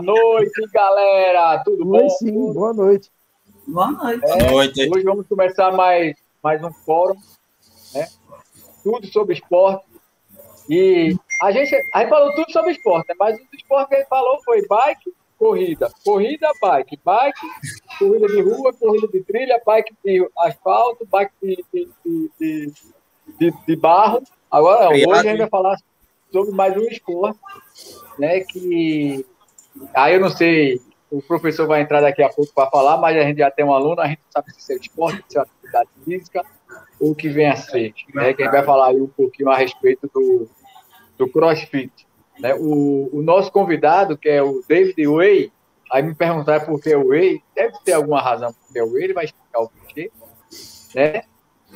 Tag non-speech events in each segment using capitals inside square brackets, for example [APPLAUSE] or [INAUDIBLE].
noite, galera. Tudo Oi, bom? sim, boa noite. Boa noite. É, boa noite. Hoje vamos começar mais, mais um fórum, né? Tudo sobre esporte. E a gente, a gente falou tudo sobre esporte, né? mas o esporte que a gente falou foi bike, corrida. Corrida, bike. Bike, corrida de rua, corrida de trilha, bike de asfalto, bike de, de, de, de, de barro. Agora, hoje a gente vai falar sobre mais um esporte, né? Que aí eu não sei, o professor vai entrar daqui a pouco para falar, mas a gente já tem um aluno, a gente sabe se é esporte, se é atividade física, ou o que vem a ser. Né, que a gente vai falar aí um pouquinho a respeito do, do CrossFit. Né? O, o nosso convidado, que é o David Way, aí me perguntar por que o Way, deve ter alguma razão por que o Way, ele vai explicar o porquê, né?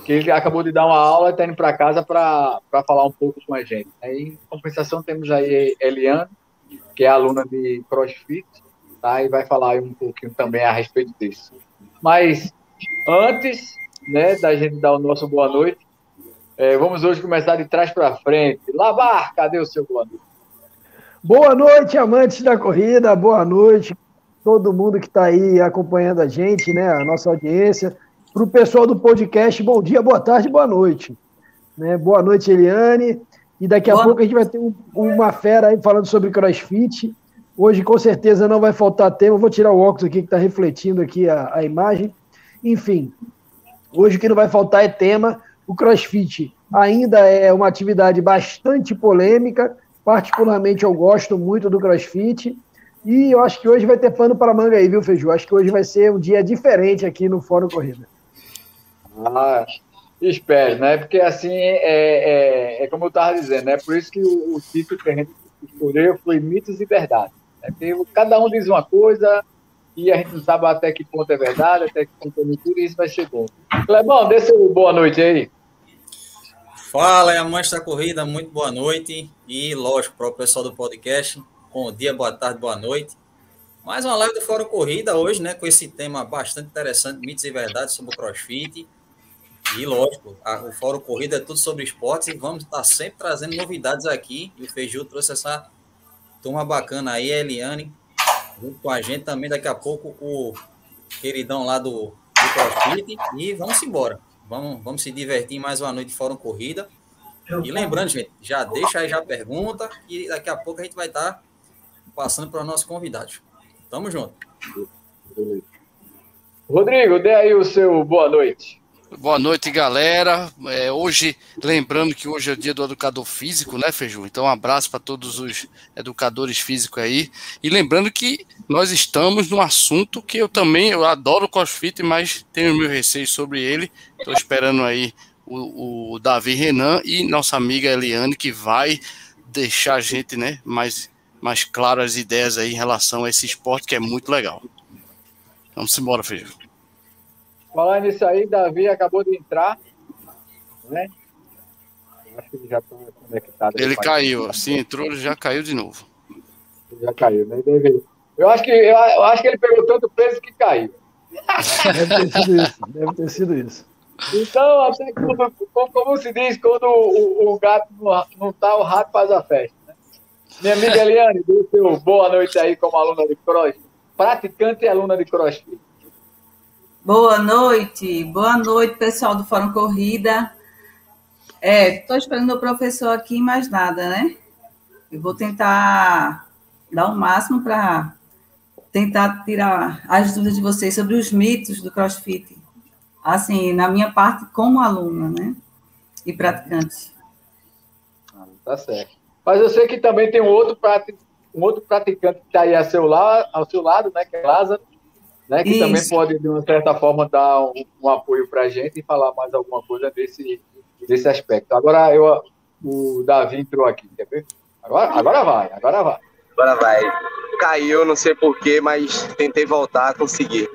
Que ele acabou de dar uma aula e está indo para casa para falar um pouco com a gente. Aí, em compensação, temos aí Eliane, que é aluna de CrossFit, tá? E vai falar um pouquinho também a respeito disso. Mas antes, né, da gente dar o nosso boa noite, é, vamos hoje começar de trás para frente. Lavar, cadê o seu boa noite? Boa noite, amantes da corrida, boa noite, todo mundo que está aí acompanhando a gente, né, a nossa audiência. Para o pessoal do podcast, bom dia, boa tarde, boa noite. Né, boa noite, Eliane. E daqui a boa. pouco a gente vai ter um, uma fera aí falando sobre crossfit. Hoje, com certeza, não vai faltar tema. vou tirar o óculos aqui que está refletindo aqui a, a imagem. Enfim, hoje o que não vai faltar é tema. O crossfit ainda é uma atividade bastante polêmica, Particularmente, eu gosto muito do crossfit. E eu acho que hoje vai ter pano para manga aí, viu, Feiju? Acho que hoje vai ser um dia diferente aqui no Fórum Corrida. Ah, espero, né? Porque assim, é, é, é como eu estava dizendo, né? Por isso que o, o, título que a gente escolheu foi Mitos e Verdade. Né? Porque cada um diz uma coisa e a gente não sabe até que ponto é verdade, até que ponto é mentira, e isso vai bom. Clebão, dê seu boa noite aí. Fala, é a Mãe da Corrida, muito boa noite. E, lógico, para o pessoal do podcast, bom dia, boa tarde, boa noite. Mais uma live do Fórum Corrida hoje, né, com esse tema bastante interessante, mitos e verdades sobre o crossfit. E, lógico, a, o Fórum Corrida é tudo sobre esportes e vamos estar sempre trazendo novidades aqui. E o Feiju trouxe essa turma bacana aí, a Eliane, junto com a gente também. Daqui a pouco o queridão lá do, do crossfit. E vamos embora. Vamos, vamos se divertir mais uma noite de Fórum Corrida. E lembrando, gente, já deixa aí já a pergunta e daqui a pouco a gente vai estar passando para os nossos convidados. Tamo junto. Rodrigo, dê aí o seu boa noite. Boa noite, galera. É, hoje, lembrando que hoje é o dia do educador físico, né, Feiju? Então, um abraço para todos os educadores físicos aí. E lembrando que nós estamos num assunto que eu também eu adoro CrossFit, mas tenho meu receio sobre ele. Estou esperando aí o, o, Davi Renan e nossa amiga Eliane, que vai deixar a gente né, mais, mais claro as ideias aí em relação a esse esporte que é muito legal. Vamos embora, Feiju. Falando nisso aí, Davi acabou de entrar, né? Acho que ele já está conectado. Ele caiu, assim, entrou, ele já caiu de novo. Ele já caiu, né? Eu acho que, eu, eu acho que ele pegou tanto peso que caiu. Deve ter sido isso, deve ter sido isso. Então, até como, como, se diz, quando o, o gato não está, o rato faz a festa. Né? Minha amiga Eliane, dê seu boa noite aí como aluna de cross, praticante e aluna de crossfit. Boa noite, boa noite, pessoal do Fórum Corrida. É, estou esperando o professor aqui, mais nada, né? Eu vou tentar dar o máximo para tentar tirar as dúvidas de vocês sobre os mitos do CrossFit. Assim, na minha parte, como aluna, né? E praticante. Ah, tá certo. Mas eu sei que também tem um outro, um outro praticante que está aí ao seu, lado, ao seu lado, né? Que é Lázaro né, que Isso. também pode, de uma certa forma, dar um, um apoio para a gente e falar mais alguma coisa desse, desse aspecto. Agora, eu, o Davi entrou aqui, quer ver? Agora, agora vai, agora vai. Agora vai. Caiu, não sei porquê, mas tentei voltar, consegui.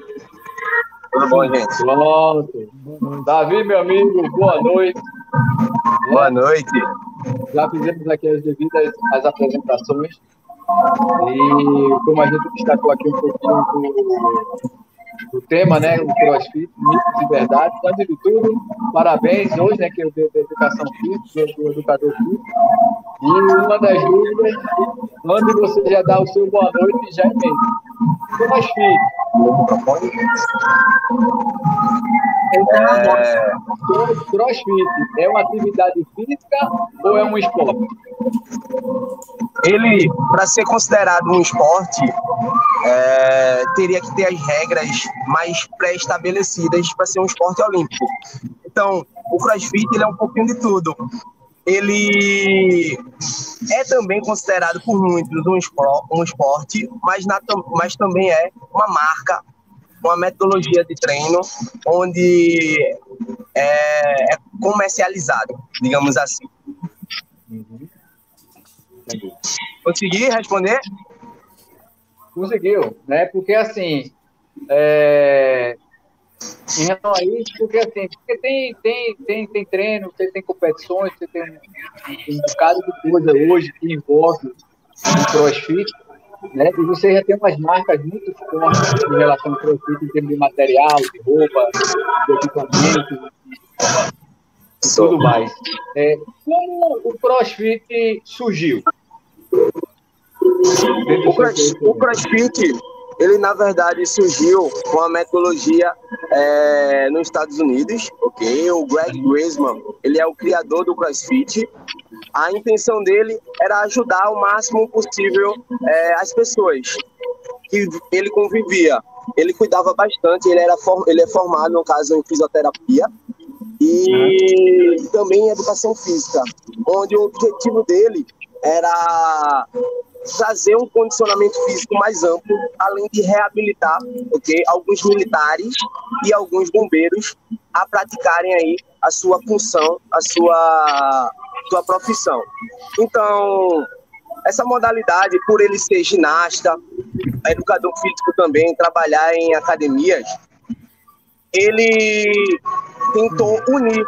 Tudo bom, gente? Pronto. Davi, meu amigo, boa noite. Boa noite. Já fizemos aqui as devidas as apresentações. E como a gente destacou aqui um pouquinho do, tema, né? O CrossFit, mitos e verdades. Antes de tudo, parabéns hoje, né? Que é dia da educação física, do educador físico. E uma das dúvidas, onde você já dá o seu boa noite já emenda. CrossFit. É, crossfit é uma atividade física ou é um esporte? Ele, para ser considerado um esporte, é, teria que ter as regras mais pré-estabelecidas para ser um esporte olímpico. Então, o crossfit ele é um pouquinho de tudo. Ele é também considerado por muitos um esporte, mas, na, mas também é uma marca, uma metodologia de treino onde é, é comercializado, digamos assim. Uhum. Consegui responder? Conseguiu, né? Porque assim, é, em relação a isso, porque assim, porque tem, tem, tem, tem treino, você tem competições, você tem um, um bocado de coisa hoje que envolve o crossfit, né? E você já tem umas marcas muito fortes em relação ao crossfit em termos de material, de roupa, de equipamento, e tudo mais. É, como o crossfit surgiu? O, cross, o crossfit ele na verdade surgiu com a metodologia é, nos Estados Unidos, ok? O Greg Griezmann, ele é o criador do CrossFit. A intenção dele era ajudar o máximo possível é, as pessoas que ele convivia. Ele cuidava bastante, ele, era ele é formado, no caso, em fisioterapia e também em educação física, onde o objetivo dele era trazer um condicionamento físico mais amplo, além de reabilitar okay, alguns militares e alguns bombeiros a praticarem aí a sua função, a sua, sua profissão. Então, essa modalidade, por ele ser ginasta, educador físico também, trabalhar em academias, ele tentou unir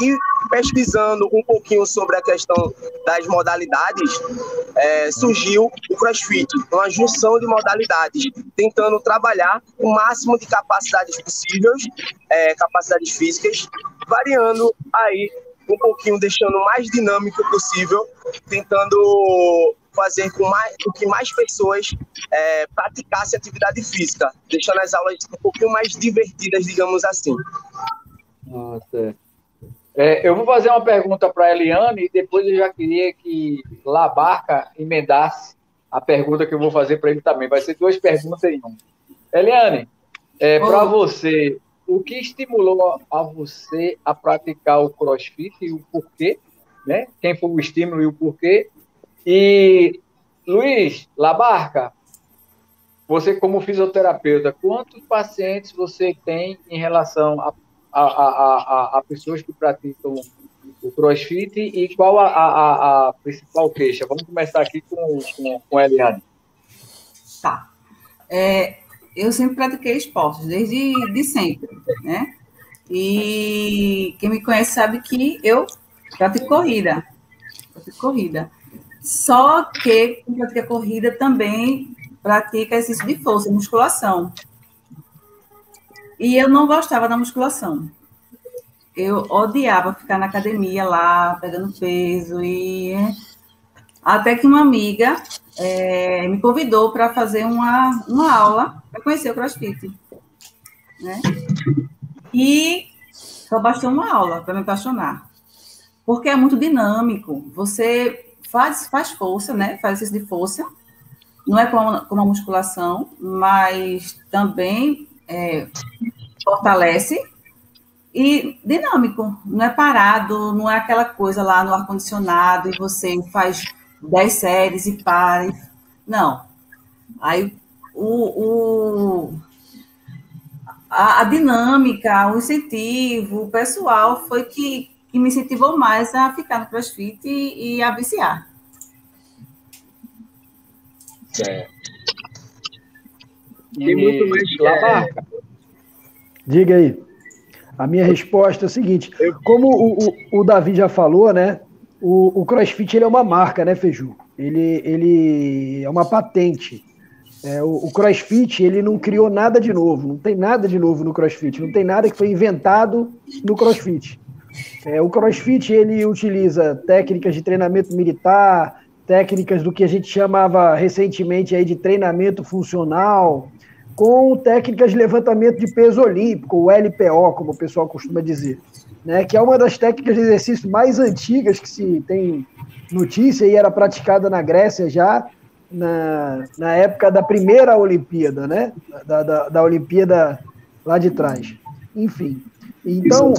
e pesquisando um pouquinho sobre a questão das modalidades, é, surgiu o CrossFit, uma junção de modalidades, tentando trabalhar o máximo de capacidades possíveis, é, capacidades físicas, variando aí um pouquinho, deixando o mais dinâmico possível, tentando fazer com, mais, com que mais pessoas é, praticassem atividade física, deixando as aulas um pouquinho mais divertidas, digamos assim. Nossa, é, eu vou fazer uma pergunta para a Eliane e depois eu já queria que Labarca emendasse a pergunta que eu vou fazer para ele também. Vai ser duas perguntas em uma. Eliane, é, para você, o que estimulou a você a praticar o crossfit e o porquê? Né? Quem foi o estímulo e o porquê? E, Luiz, Labarca, você como fisioterapeuta, quantos pacientes você tem em relação a a, a, a, a pessoas que praticam o crossfit e qual a, a, a, principal queixa? Vamos começar aqui com, com, com a Eliane. Tá. É, eu sempre pratiquei esportes, desde de sempre, né? E quem me conhece sabe que eu pratico corrida. Pratico corrida. Só que quem pratica corrida também pratica exercício de força, musculação. E eu não gostava da musculação. Eu odiava ficar na academia lá, pegando peso e até que uma amiga é, me convidou para fazer uma, uma aula para conhecer o CrossFit, né? E só bastou uma aula para me apaixonar, porque é muito dinâmico. Você faz faz força, né? Faz exercício de força. Não é como, como a musculação, mas também é, fortalece e dinâmico, não é parado, não é aquela coisa lá no ar-condicionado e você faz 10 séries e para. Não. Aí o, o a, a, dinâmica, o incentivo, o pessoal foi que, que me incentivou mais a ficar no CrossFit e, e a viciar. Certo. E, muito mais é, Diga aí. A minha resposta é a seguinte: como o, o, o Davi já falou, né? O, o CrossFit ele é uma marca, né, Feju? Ele, ele é uma patente. É, o, o, CrossFit ele não criou nada de novo, não tem nada de novo no CrossFit, não tem nada que foi inventado no CrossFit. É, o CrossFit ele utiliza técnicas de treinamento militar, técnicas do que a gente chamava recentemente aí de treinamento funcional, com técnicas de levantamento de peso olímpico, o LPO, como o pessoal costuma dizer, né, que é uma das técnicas de exercício mais antigas que se tem notícia e era praticada na Grécia já na, na época da primeira Olimpíada, né, da, da, da Olimpíada lá de trás. Enfim, então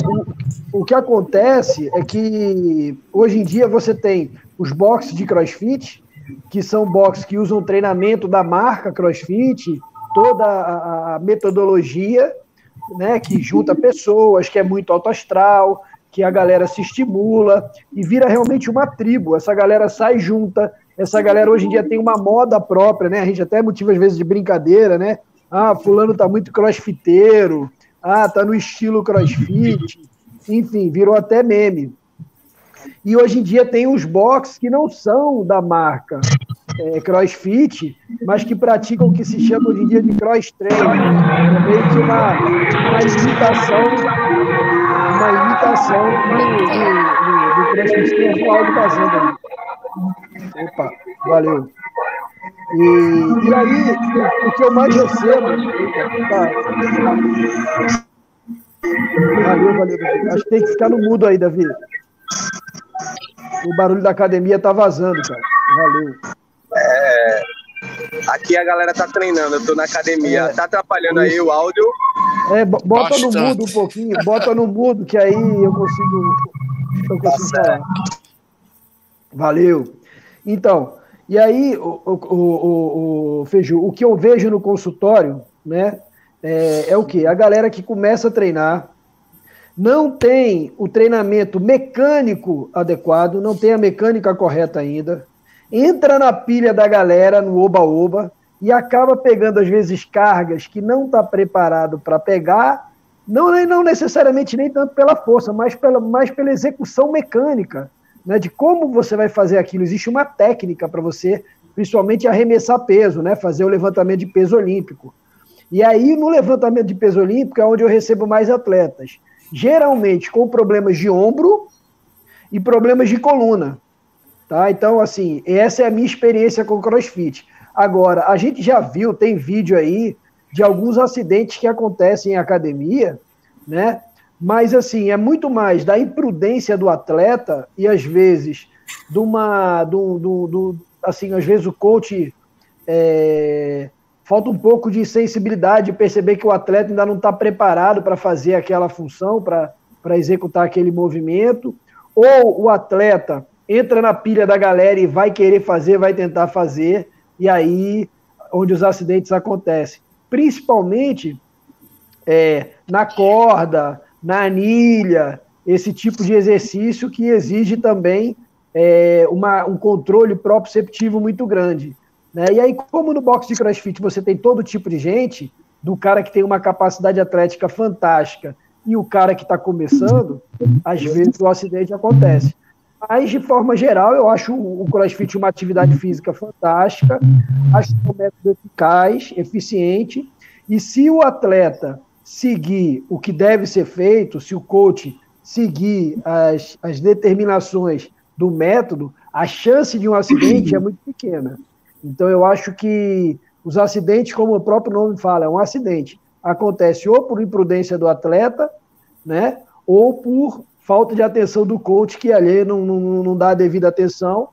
o, o que acontece é que hoje em dia você tem os boxes de CrossFit, que são boxes que usam treinamento da marca CrossFit, toda a, a metodologia, né, que junta pessoas, que é muito alto astral, que a galera se estimula e vira realmente uma tribo. Essa galera sai junta, essa galera hoje em dia tem uma moda própria, né? A gente até motiva às vezes de brincadeira, né? Ah, fulano tá muito crossfiteiro, ah, tá no estilo crossfit, enfim, virou até meme. E hoje em dia tem os box que não são da marca é, CrossFit, mas que praticam o que se chama hoje em dia de cross training. É meio que uma, uma imitação, uma imitação do, do, do CrossFit que o Aldo fazendo ali. Opa, valeu. E, e aí, o, o que eu mais recebo. Tá, valeu, valeu. Acho que tem que ficar no mudo aí, Davi. O barulho da academia tá vazando, cara. Valeu. É, aqui a galera tá treinando, eu tô na academia. É, tá atrapalhando isso. aí o áudio? É, bota Bastante. no mudo um pouquinho, bota no mudo, que aí eu consigo, eu consigo tá falar. Valeu. Então, e aí, o, o, o, o, Feiju, o que eu vejo no consultório, né, é, é o que? A galera que começa a treinar, não tem o treinamento mecânico adequado, não tem a mecânica correta ainda, entra na pilha da galera no oba-oba e acaba pegando, às vezes, cargas que não está preparado para pegar, não, não necessariamente nem tanto pela força, mas pela, mais pela execução mecânica, né, de como você vai fazer aquilo. Existe uma técnica para você, principalmente arremessar peso, né, fazer o levantamento de peso olímpico. E aí, no levantamento de peso olímpico, é onde eu recebo mais atletas geralmente com problemas de ombro e problemas de coluna. Tá? Então, assim, essa é a minha experiência com crossfit. Agora, a gente já viu, tem vídeo aí de alguns acidentes que acontecem em academia, né? Mas, assim, é muito mais da imprudência do atleta e, às vezes, de uma. Do, do, do assim, às vezes o coach é, falta um pouco de sensibilidade, de perceber que o atleta ainda não está preparado para fazer aquela função, para executar aquele movimento, ou o atleta entra na pilha da galera e vai querer fazer, vai tentar fazer, e aí onde os acidentes acontecem. Principalmente é, na corda, na anilha, esse tipo de exercício que exige também é, uma, um controle proprioceptivo muito grande. Né? E aí, como no box de crossfit você tem todo tipo de gente, do cara que tem uma capacidade atlética fantástica e o cara que está começando, às vezes o acidente acontece. Mas, de forma geral, eu acho o crossfit uma atividade física fantástica, acho um método eficaz, eficiente, e se o atleta seguir o que deve ser feito, se o coach seguir as, as determinações do método, a chance de um acidente é muito pequena. Então, eu acho que os acidentes, como o próprio nome fala, é um acidente. Acontece ou por imprudência do atleta, né? Ou por falta de atenção do coach, que ali não, não, não dá a devida atenção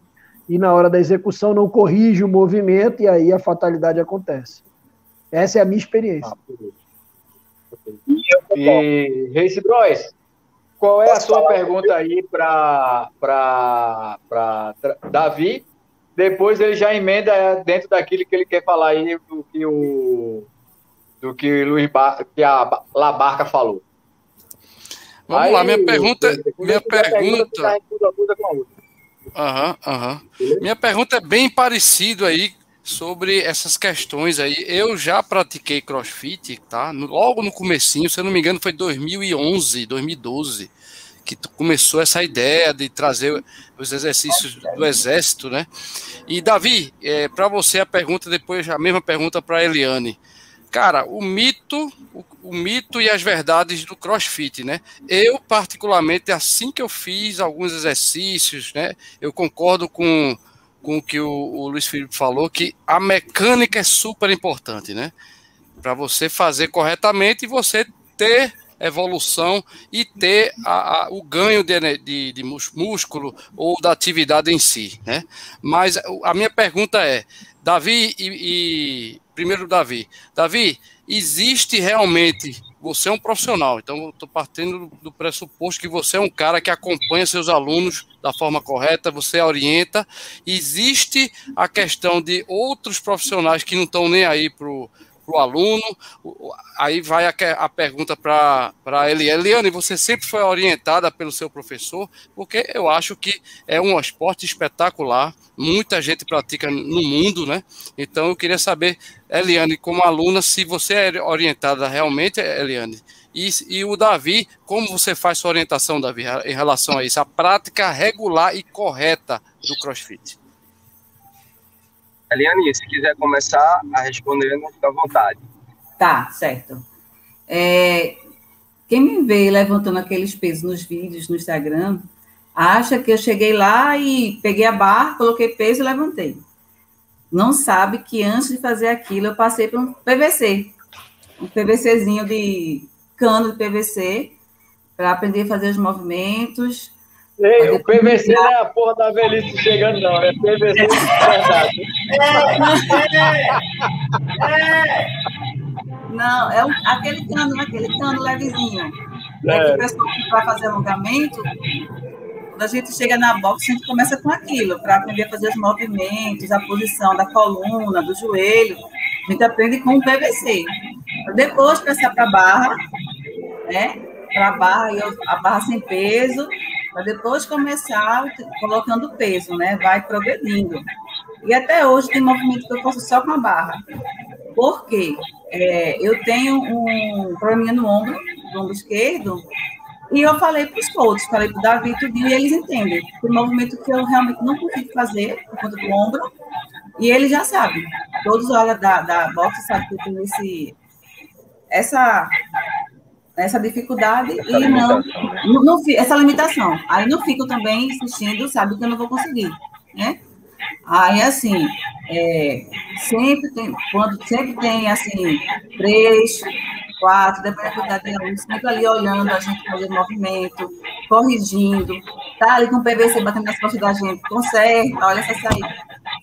e na hora da execução não corrige o movimento e aí a fatalidade acontece. Essa é a minha experiência. E, Reis Bros, qual é a sua pergunta aí para Davi depois ele já emenda dentro daquilo que ele quer falar aí do que o do que Luiz Bar, que a Labarca falou. Vamos aí, lá, minha pergunta, minha pergunta. Aham, aham. Minha pergunta é bem parecido aí sobre essas questões aí. Eu já pratiquei CrossFit, tá? Logo no comecinho, se eu não me engano, foi 2011, 2012 que começou essa ideia de trazer os exercícios do Exército, né? E, Davi, é, para você a pergunta, depois a mesma pergunta para a Eliane. Cara, o mito, o, o, mito e as verdades do CrossFit, né? Eu, particularmente, assim que eu fiz alguns exercícios, né? Eu concordo com, com o que o, o Luiz Felipe falou, que a mecânica é super importante, né? Para você fazer corretamente e você ter evolução e ter a, a, o ganho de, de, de, músculo ou da atividade em si, né? Mas a minha pergunta é, Davi e, e primeiro Davi, Davi, existe realmente você é um profissional, então eu estou partindo do pressuposto que você é um cara que acompanha seus alunos da forma correta, você orienta. Existe a questão de outros profissionais que não estão nem aí para para o aluno. Aí vai a, a pergunta para a Eliane. Eliane, você sempre foi orientada pelo seu professor, porque eu acho que é um esporte espetacular, muita gente pratica no mundo, né? Então eu queria saber, Eliane, como aluna, se você é orientada realmente, Eliane. E, e o Davi, como você faz sua orientação, Davi, em relação a isso? A prática regular e correta do CrossFit. Eliane, se quiser começar a responder, fica à vontade. Tá, certo. É, quem me vê levantando aqueles pesos nos vídeos no Instagram, acha que eu cheguei lá e peguei a barra, coloquei peso e levantei. Não sabe que antes de fazer aquilo, eu passei por um PVC. Um PVCzinho de cano de PVC, para aprender a fazer os movimentos, Ei, o PVC não é a porra da velhice chegando, não. É PVC de verdade. Não, é um, aquele cano, aquele cano levezinho. É. é que o pessoal que vai fazer alongamento, quando a gente chega na box, a gente começa com aquilo, para aprender a fazer os movimentos, a posição da coluna, do joelho. A gente aprende com o PVC. Depois passar para a barra, né? Para a barra, a barra sem peso, para depois começar colocando peso, né? Vai progredindo. E até hoje tem movimento que eu faço só com a barra. Por quê? É, eu tenho um problema no ombro, no ombro esquerdo, e eu falei para os coaches, falei para o Davi tudo, e eles entendem. O movimento que eu realmente não consigo fazer por conta do ombro, e eles já sabem. Todos olham da, da boxe sabem que eu tenho esse, essa essa dificuldade essa e não, não, não, essa limitação. Aí não fico também insistindo, sabe, que eu não vou conseguir, né? Aí, assim, é, sempre tem, quando sempre tem, assim, três, quatro, depende da quantidade de alunos, sempre ali olhando a gente fazer movimento, corrigindo, tá ali com o PVC batendo nas costas da gente, conserta, olha essa saída.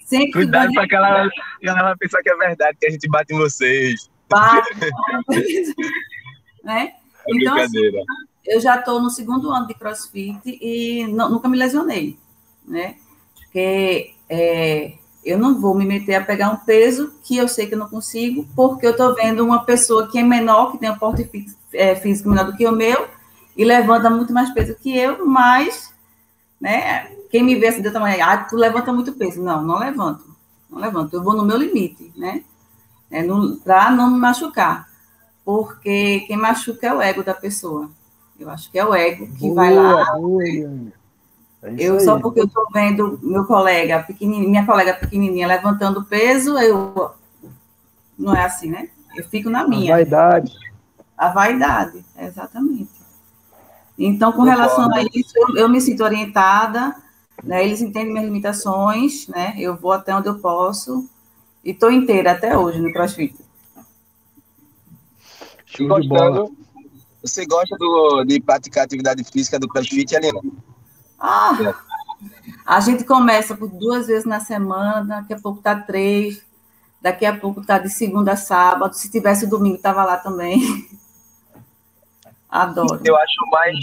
Sempre Cuidado para aquela galera pensar que é verdade, que a gente bate em vocês. Bate, [LAUGHS] né? Então, assim, eu já estou no segundo ano de CrossFit e não, nunca me lesionei, né? Porque é, eu não vou me meter a pegar um peso que eu sei que eu não consigo, porque eu estou vendo uma pessoa que é menor, que tem um porte é, físico menor do que o meu, e levanta muito mais peso que eu, mas, né? Quem me vê assim do tamanho, ah, tu levanta muito peso. Não, não levanto. Não levanto. Eu vou no meu limite, né? É, para não me machucar porque quem machuca é o ego da pessoa. Eu acho que é o ego que boa, vai lá. Boa, é eu só porque eu estou vendo meu colega minha colega pequenininha levantando peso, eu não é assim, né? Eu fico na minha. A vaidade. A vaidade, exatamente. Então, com relação a isso, eu, eu me sinto orientada, né? Eles entendem minhas limitações, né? Eu vou até onde eu posso e estou inteira até hoje no CrossFit. Show de bola. Você gosta do, de praticar atividade física do CrossFit, Helena? Ah, a gente começa por duas vezes na semana, daqui a pouco tá três, daqui a pouco tá de segunda a sábado. Se tivesse domingo, tava lá também. [LAUGHS] Adoro. Eu acho mais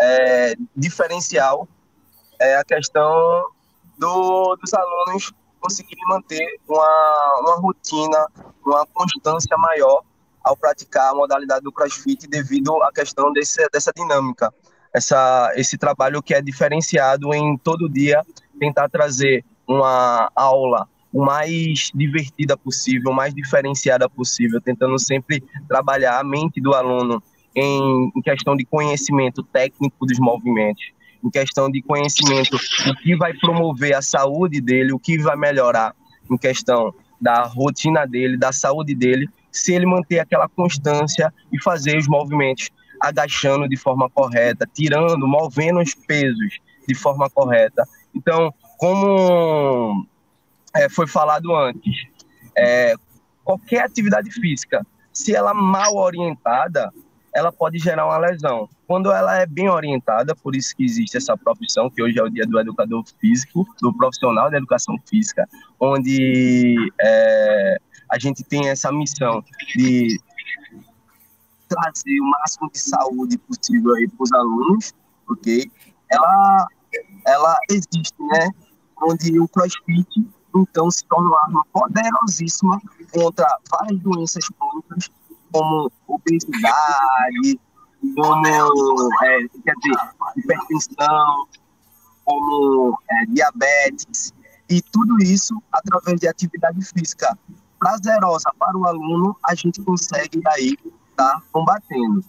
é, diferencial é a questão do, dos alunos conseguirem manter uma, uma rotina, uma constância maior ao praticar a modalidade do CrossFit devido à questão desse, dessa dinâmica, essa, esse trabalho que é diferenciado em todo dia tentar trazer uma aula o mais divertida possível, o mais diferenciada possível, tentando sempre trabalhar a mente do aluno em, em questão de conhecimento técnico dos movimentos, em questão de conhecimento, o que vai promover a saúde dele, o que vai melhorar em questão da rotina dele, da saúde dele, se ele manter aquela constância e fazer os movimentos agachando de forma correta, tirando, movendo os pesos de forma correta. Então, como é, foi falado antes, é, qualquer atividade física, se ela mal orientada, ela pode gerar uma lesão. Quando ela é bem orientada, por isso que existe essa profissão, que hoje é o dia do educador físico, do profissional da educação física, onde é, a gente tem essa missão de trazer o máximo de saúde possível aí para os alunos, ok? Ela, ela existe, né? Onde o CrossFit, então, se torna uma arma poderosíssima contra várias doenças crônicas, como obesidade, como, é, quer dizer, hipertensão, como é, diabetes, e tudo isso através de atividade física prazerosa para o aluno, a gente consegue aí estar tá combatendo.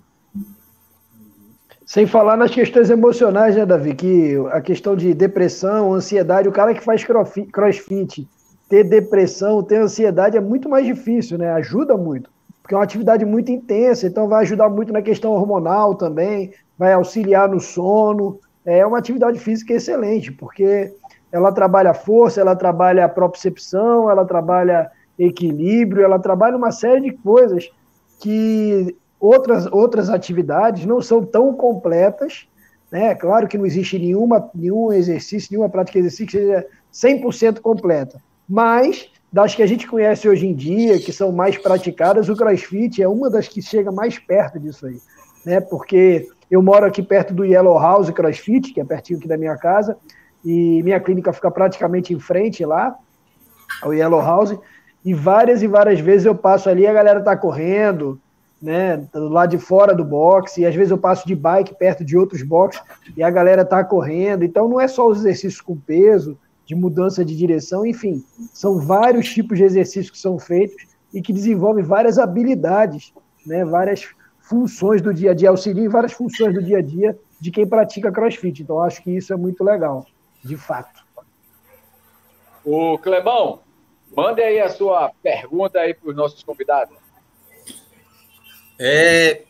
Sem falar nas questões emocionais, né, Davi? Que a questão de depressão, ansiedade, o cara que faz crossfit, ter depressão, ter ansiedade é muito mais difícil, né? Ajuda muito porque é uma atividade muito intensa, então vai ajudar muito na questão hormonal também, vai auxiliar no sono. É uma atividade física excelente, porque ela trabalha força, ela trabalha propriocepção, ela trabalha equilíbrio, ela trabalha uma série de coisas que outras, outras atividades não são tão completas. Né? Claro que não existe nenhuma, nenhum exercício, nenhuma prática de exercício que seja 100% completa, mas das que a gente conhece hoje em dia, que são mais praticadas, o CrossFit é uma das que chega mais perto disso aí, né? Porque eu moro aqui perto do Yellow House CrossFit, que é pertinho aqui da minha casa, e minha clínica fica praticamente em frente lá, ao Yellow House, e várias e várias vezes eu passo ali, a galera tá correndo, né, lá de fora do boxe, e às vezes eu passo de bike perto de outros boxes e a galera tá correndo. Então não é só os exercícios com peso, de mudança de direção, enfim, são vários tipos de exercícios que são feitos e que desenvolvem várias habilidades, né, várias funções do dia a dia, auxiliam várias funções do dia a dia de quem pratica crossfit. Então, acho que isso é muito legal, de fato. O Clebão, mande aí a sua pergunta aí para os nossos convidados. É,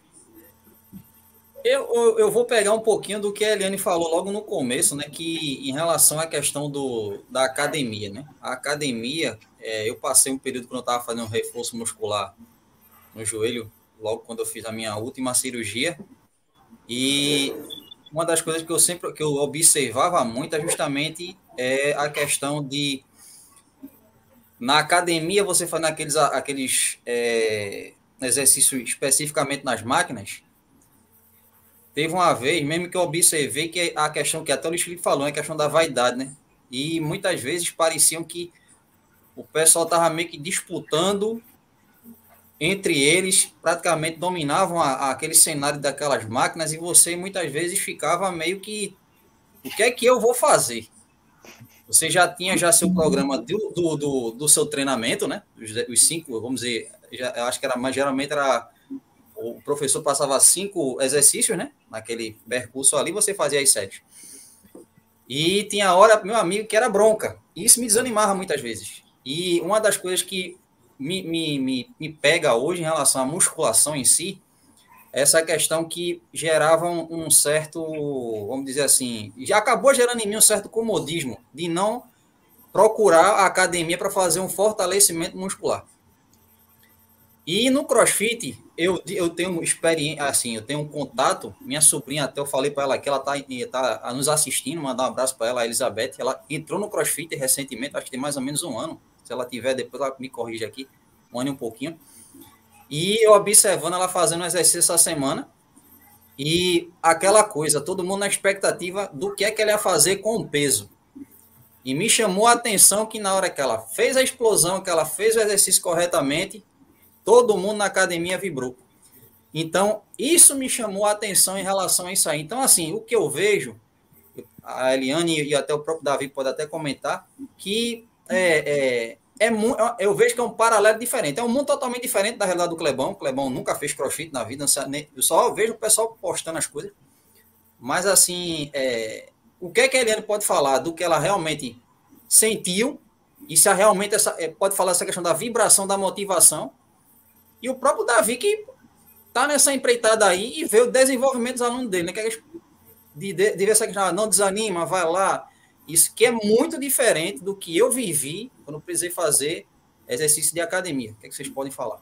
eu, eu vou pegar um pouquinho do que a Eliane falou logo no começo, né? Que em relação à questão do, da academia, né? A academia, é, eu passei um período quando eu estava fazendo um reforço muscular no joelho, logo quando eu fiz a minha última cirurgia. E uma das coisas que eu sempre que eu observava muito é justamente é a questão de na academia você faz aqueles, aqueles é, exercícios especificamente nas máquinas Teve uma vez, mesmo que eu observei que a questão que até o Luiz falou, é a questão da vaidade, né? E muitas vezes pareciam que o pessoal estava meio que disputando entre eles, praticamente dominavam a, a, aquele cenário daquelas máquinas e você muitas vezes ficava meio que o que é que eu vou fazer? Você já tinha já seu programa do, do, do, do seu treinamento, né? Os, os, cinco, vamos dizer, já, acho que era, mas geralmente era o professor passava cinco exercícios, né? Naquele percurso ali, você fazia as sete. E tinha hora, meu amigo, que era bronca. Isso me desanimava muitas vezes. E uma das coisas que me, me, me, me pega hoje em relação à musculação em si, essa questão que gerava um, certo, vamos dizer assim, já acabou gerando em mim um certo comodismo de não procurar a academia para fazer um fortalecimento muscular. E no CrossFit, eu, eu tenho experiência, assim, eu tenho um contato, minha sobrinha, até eu falei para ela que ela está tá nos assistindo, mandar um abraço para ela, a Elizabeth, ela entrou no CrossFit recentemente, acho que tem mais ou menos um ano, se ela tiver, depois ela me corrige aqui, um ano e um pouquinho, e eu observando ela fazendo exercício essa semana, e aquela coisa, todo mundo na expectativa do que é que ela ia fazer com o peso. E me chamou a atenção que na hora que ela fez a explosão, que ela fez o exercício corretamente, Todo mundo na academia vibrou. Então, isso me chamou a atenção em relação a isso aí. Então, assim, o que eu vejo, a Eliane e até o próprio Davi pode até comentar, que é, é, é, é eu vejo que é um paralelo diferente. É um mundo totalmente diferente da realidade do Clebão. O Clebão nunca fez crossfit na vida, eu só vejo o pessoal postando as coisas. Mas, assim, é, o que é que a Eliane pode falar do que ela realmente sentiu e se realmente essa, é, pode falar essa questão da vibração, da motivação. E o próprio Davi que tá nessa empreitada aí e vê o desenvolvimento dos alunos dele, né? Que é de, de, de ver essa questão, ah, não desanima, vai lá. Isso que é muito diferente do que eu vivi quando precisei fazer exercício de academia. O que, é que vocês podem falar?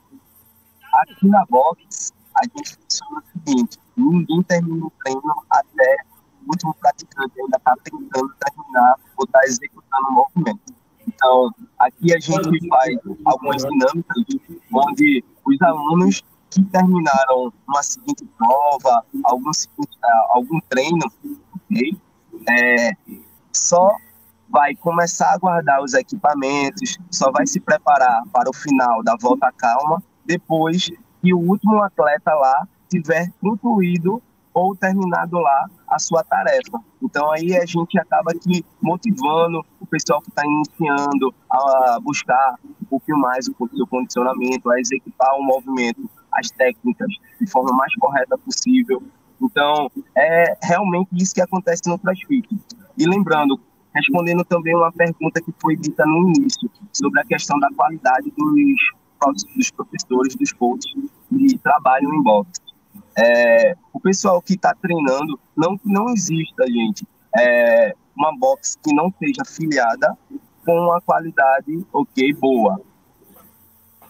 Aqui na box, a gente funciona o seguinte: ninguém termina o treino até o último praticante ainda está tentando terminar ou está executando o movimento. Então, aqui a gente faz algumas dinâmicas onde os alunos que terminaram uma seguinte prova, algum, ah, algum treino, okay? é, só vai começar a guardar os equipamentos, só vai se preparar para o final da volta calma depois que o último atleta lá tiver concluído ou terminado lá a sua tarefa. Então aí a gente acaba aqui motivando o pessoal que está iniciando a buscar um pouquinho mais o seu condicionamento, a executar o movimento, as técnicas de forma mais correta possível. Então é realmente isso que acontece no CrossFit. E lembrando, respondendo também uma pergunta que foi dita no início sobre a questão da qualidade dos, dos professores, dos coaches que trabalham em boxe. É, o pessoal que está treinando, não não exista, gente, é, uma box que não seja filiada com uma qualidade, ok, boa.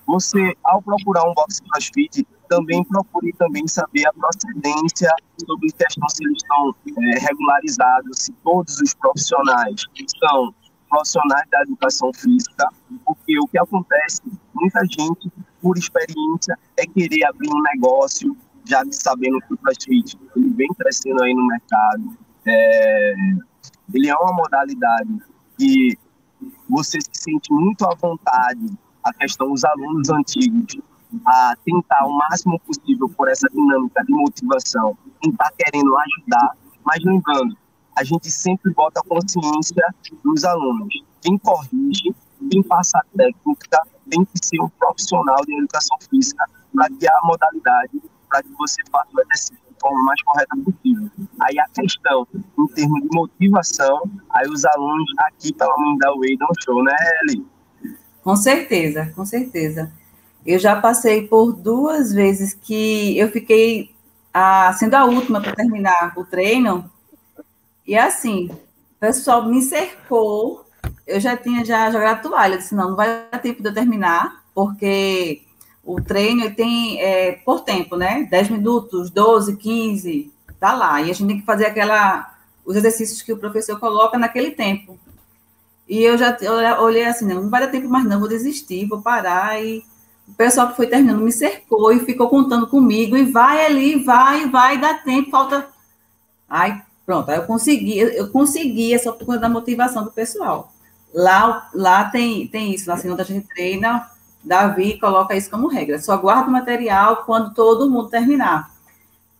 Você, ao procurar um box crossfit, também procure também saber a procedência sobre questão se eles estão é, regularizados, se todos os profissionais são profissionais da educação física, porque o que acontece, muita gente, por experiência, é querer abrir um negócio, já sabendo que o CrossFit ele vem crescendo aí no mercado. É, ele é uma modalidade que você se sente muito à vontade, a questão dos alunos antigos, a tentar o máximo possível por essa dinâmica de motivação, tentar querendo ajudar, mas lembrando, a gente sempre bota a consciência dos alunos. Quem corrige, quem passa a técnica, tem que ser um profissional de educação física para que a modalidade para que você faça o exercício de forma mais correta possível. Aí a questão, em termos de motivação, aí os alunos aqui menos da Way dão show, né, Eli? Com certeza, com certeza. Eu já passei por duas vezes que eu fiquei a, sendo a última para terminar o treino, e assim, o pessoal me cercou, eu já tinha já jogado toalha, eu disse, não, não vai dar tempo de eu terminar, porque o treino tem é, por tempo, né? 10 minutos, 12, 15, tá lá. E a gente tem que fazer aquela os exercícios que o professor coloca naquele tempo. E eu já eu olhei assim, não, não vai dar tempo mais não, vou desistir, vou parar. E o pessoal que foi terminando me cercou e ficou contando comigo, e vai ali, vai, vai, dá tempo, falta... Aí, pronto, aí eu consegui, eu consegui essa por da motivação do pessoal. Lá, lá tem, tem isso, na segunda a gente treina, Davi coloca isso como regra. Só guarda o material quando todo mundo terminar.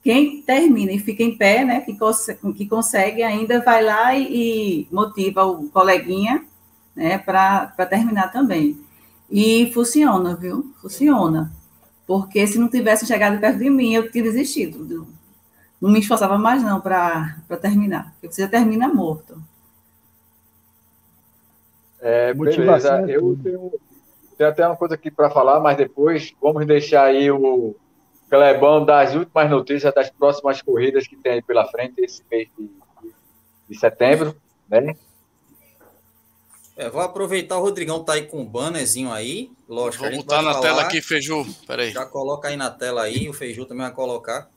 Quem termina e fica em pé, né, que, consegue, que consegue ainda vai lá e, e motiva o coleguinha, né, para terminar também. E funciona, viu? Funciona. Porque se não tivesse chegado perto de mim, eu teria desistido. Não me esforçava mais, não, para terminar. Porque você já termina morto. É, beleza. É eu tenho, tem até uma coisa aqui para falar, mas depois vamos deixar aí o Clebão das últimas notícias das próximas corridas que tem aí pela frente esse mês de, de setembro, né? É, vou aproveitar o Rodrigão tá aí com o bannerzinho aí. Lógico, vou botar na falar, tela aqui, Feiju. Peraí. Já coloca aí na tela aí, o Feiju também vai colocar.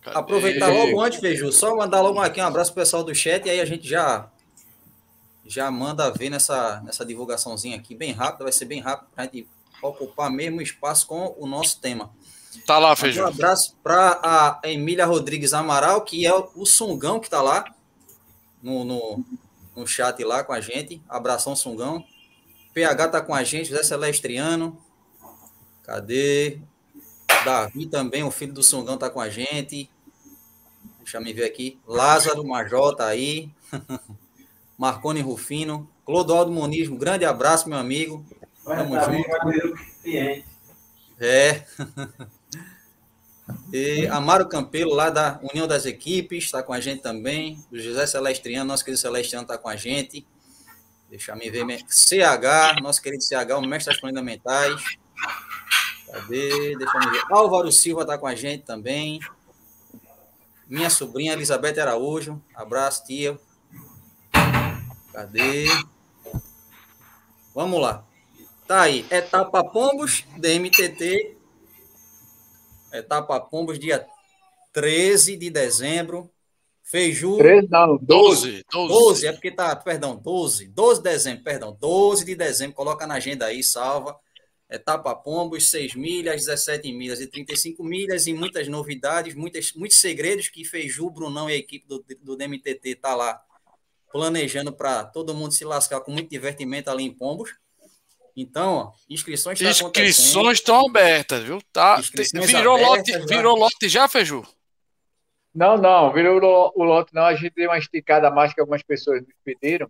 Cadê? Aproveitar logo antes, Feiju, só mandar logo aqui um abraço pro pessoal do chat e aí a gente já já manda ver nessa, nessa divulgaçãozinha aqui, bem rápido, vai ser bem rápido, para a gente ocupar mesmo espaço com o nosso tema. Tá lá, Feijão. Um abraço para a Emília Rodrigues Amaral, que é o Sungão que tá lá no, no, no chat lá com a gente. Abração, Sungão. PH tá com a gente, José Celestriano. Cadê? Davi também, o filho do Sungão tá com a gente. Deixa eu me ver aqui. Lázaro Major tá aí. [LAUGHS] Marconi Rufino, Clodoaldo Moniz, um grande abraço, meu amigo. Tamo junto. É. [LAUGHS] E Amaro Campelo, lá da União das Equipes, está com a gente também. O José Celestriano, nosso querido Celestriano, está com a gente. Deixa eu ver. CH, nosso querido CH, o mestre das fundamentais. Cadê? Deixa eu ver. Álvaro Silva está com a gente também. Minha sobrinha Elizabeth Araújo. Abraço, tia. Cadê? Vamos lá. Tá aí. Etapa Pombos, DMTT. Etapa Pombos, dia 13 de dezembro. Feiju. 13, não, 12, 12. 12, é porque tá, perdão, 12. 12 de dezembro, perdão. 12 de dezembro. Coloca na agenda aí, salva. Etapa Pombos, 6 milhas, 17 milhas e 35 milhas, e muitas novidades, muitas, muitos segredos que Feiju, Brunão e a equipe do, do DMTT tá lá planejando para todo mundo se lascar com muito divertimento ali em Pombos. Então, ó, inscrições tá Inscrições estão abertas, viu? Tá, virou, abertas, lote, virou lote já, Feiju? Não, não, virou o lote não. A gente deu uma esticada a mais que algumas pessoas nos pediram.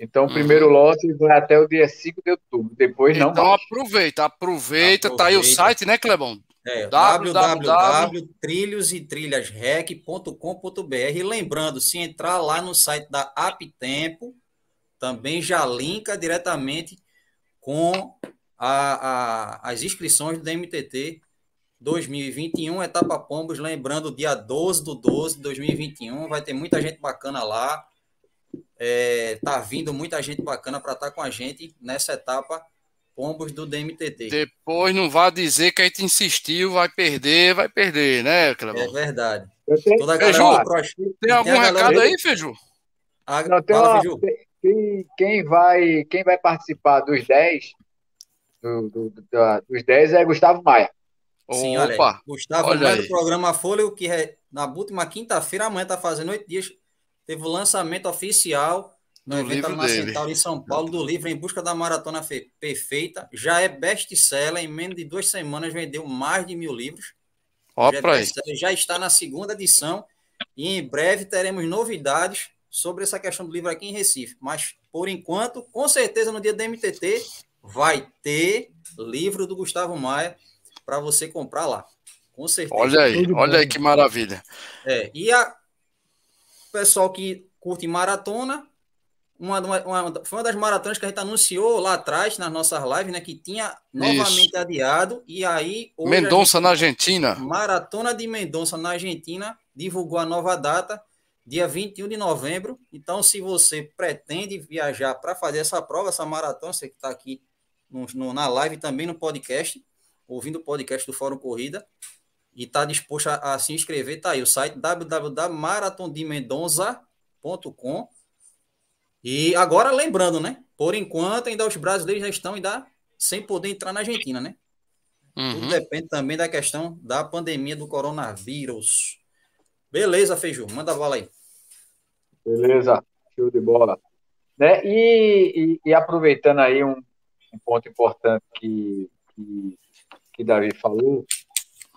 Então, o primeiro uhum. lote vai até o dia 5 de outubro. Depois não Então, aproveita, aproveita, aproveita. Tá aí o site, né, Clebão? É, www.trilhositrilhasrec.com.br. E lembrando, se entrar lá no site da Aptempo, também já linka diretamente com a, a, as inscrições do MTT 2021, etapa Pombos. Lembrando, dia 12 do 12 de 2021, vai ter muita gente bacana lá. É, tá vindo muita gente bacana para estar tá com a gente nessa etapa Pombos do DMTT. Depois não vá dizer que a gente insistiu, vai perder, vai perder, né, Clebão? É verdade. Toda a galera Feiju, tem algum tem recado aí, Feiju? A... Não, tem Fala, uma... Feiju. Quem, quem, vai, quem vai participar dos 10 do, do, do, dos 10 é Gustavo Maia. Sim, Opa, olha aí. Gustavo olha Maia aí. do programa Folha, que é, na última quinta-feira, amanhã está fazendo oito dias, teve o lançamento oficial no do evento na Centauro em São Paulo do livro Em Busca da Maratona Perfeita. Já é best-seller, em menos de duas semanas vendeu mais de mil livros. Ó, já, é já está na segunda edição e em breve teremos novidades sobre essa questão do livro aqui em Recife. Mas, por enquanto, com certeza no dia do MTT vai ter livro do Gustavo Maia para você comprar lá. Com certeza. Olha aí, olha aí que maravilha. É, e a pessoal que curte maratona, uma, uma, uma, foi uma das maratonas que a gente anunciou lá atrás, nas nossas lives, né? Que tinha novamente Isso. adiado. E aí. Mendonça na Argentina. Maratona de Mendonça na Argentina divulgou a nova data, dia 21 de novembro. Então, se você pretende viajar para fazer essa prova, essa maratona, você que está aqui no, no, na live também no podcast, ouvindo o podcast do Fórum Corrida, e está disposto a, a, se inscrever, tá aí o site www.maratondimendonça.com e agora, lembrando, né? Por enquanto, ainda os brasileiros já estão ainda sem poder entrar na Argentina, né? Uhum. Tudo depende também da questão da pandemia do coronavírus. Beleza, Feiju, manda a bola aí. Beleza, show de bola. Né? E, e, e aproveitando aí um, um ponto importante que, que, que Davi falou,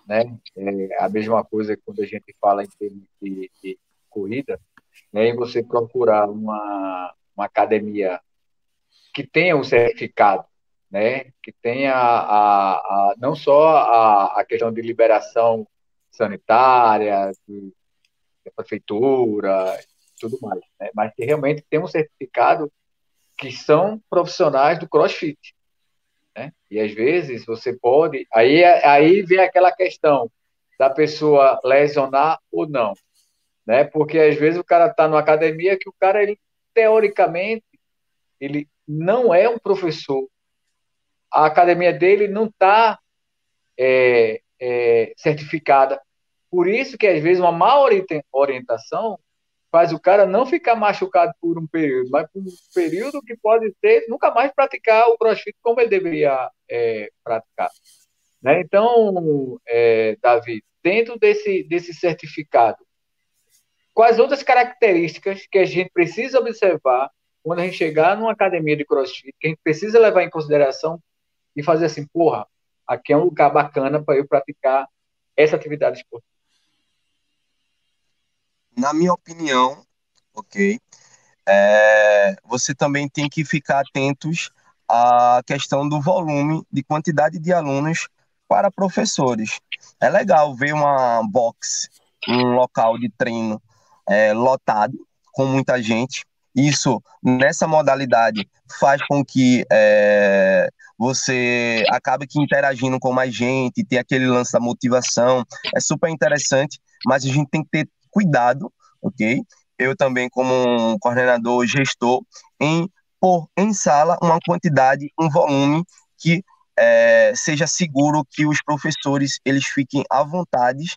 né? É a mesma coisa quando a gente fala em termos de, de corrida, né, e você procurar uma, uma academia que tenha um certificado, né, que tenha a, a, não só a, a questão de liberação sanitária, de, de prefeitura, tudo mais, né, mas que realmente tem um certificado que são profissionais do CrossFit, né? E às vezes você pode, aí aí vem aquela questão da pessoa lesionar ou não né? Porque às vezes o cara está numa academia que o cara, ele, teoricamente, ele não é um professor. A academia dele não está é, é, certificada. Por isso que às vezes uma má orientação faz o cara não ficar machucado por um período, mas por um período que pode ser nunca mais praticar o crossfit como ele deveria é, praticar. Né? Então, é, Davi, dentro desse, desse certificado, Quais outras características que a gente precisa observar quando a gente chegar numa academia de crossfit, que a gente precisa levar em consideração e fazer assim, porra, aqui é um lugar bacana para eu praticar essa atividade esportiva? Na minha opinião, ok, é, você também tem que ficar atentos à questão do volume, de quantidade de alunos para professores. É legal ver uma box, um local de treino é, lotado, com muita gente. Isso, nessa modalidade, faz com que é, você acabe que interagindo com mais gente, ter aquele lance da motivação. É super interessante, mas a gente tem que ter cuidado, ok? Eu também, como um coordenador, gestor, em pôr em sala uma quantidade, um volume que é, seja seguro que os professores eles fiquem à vontade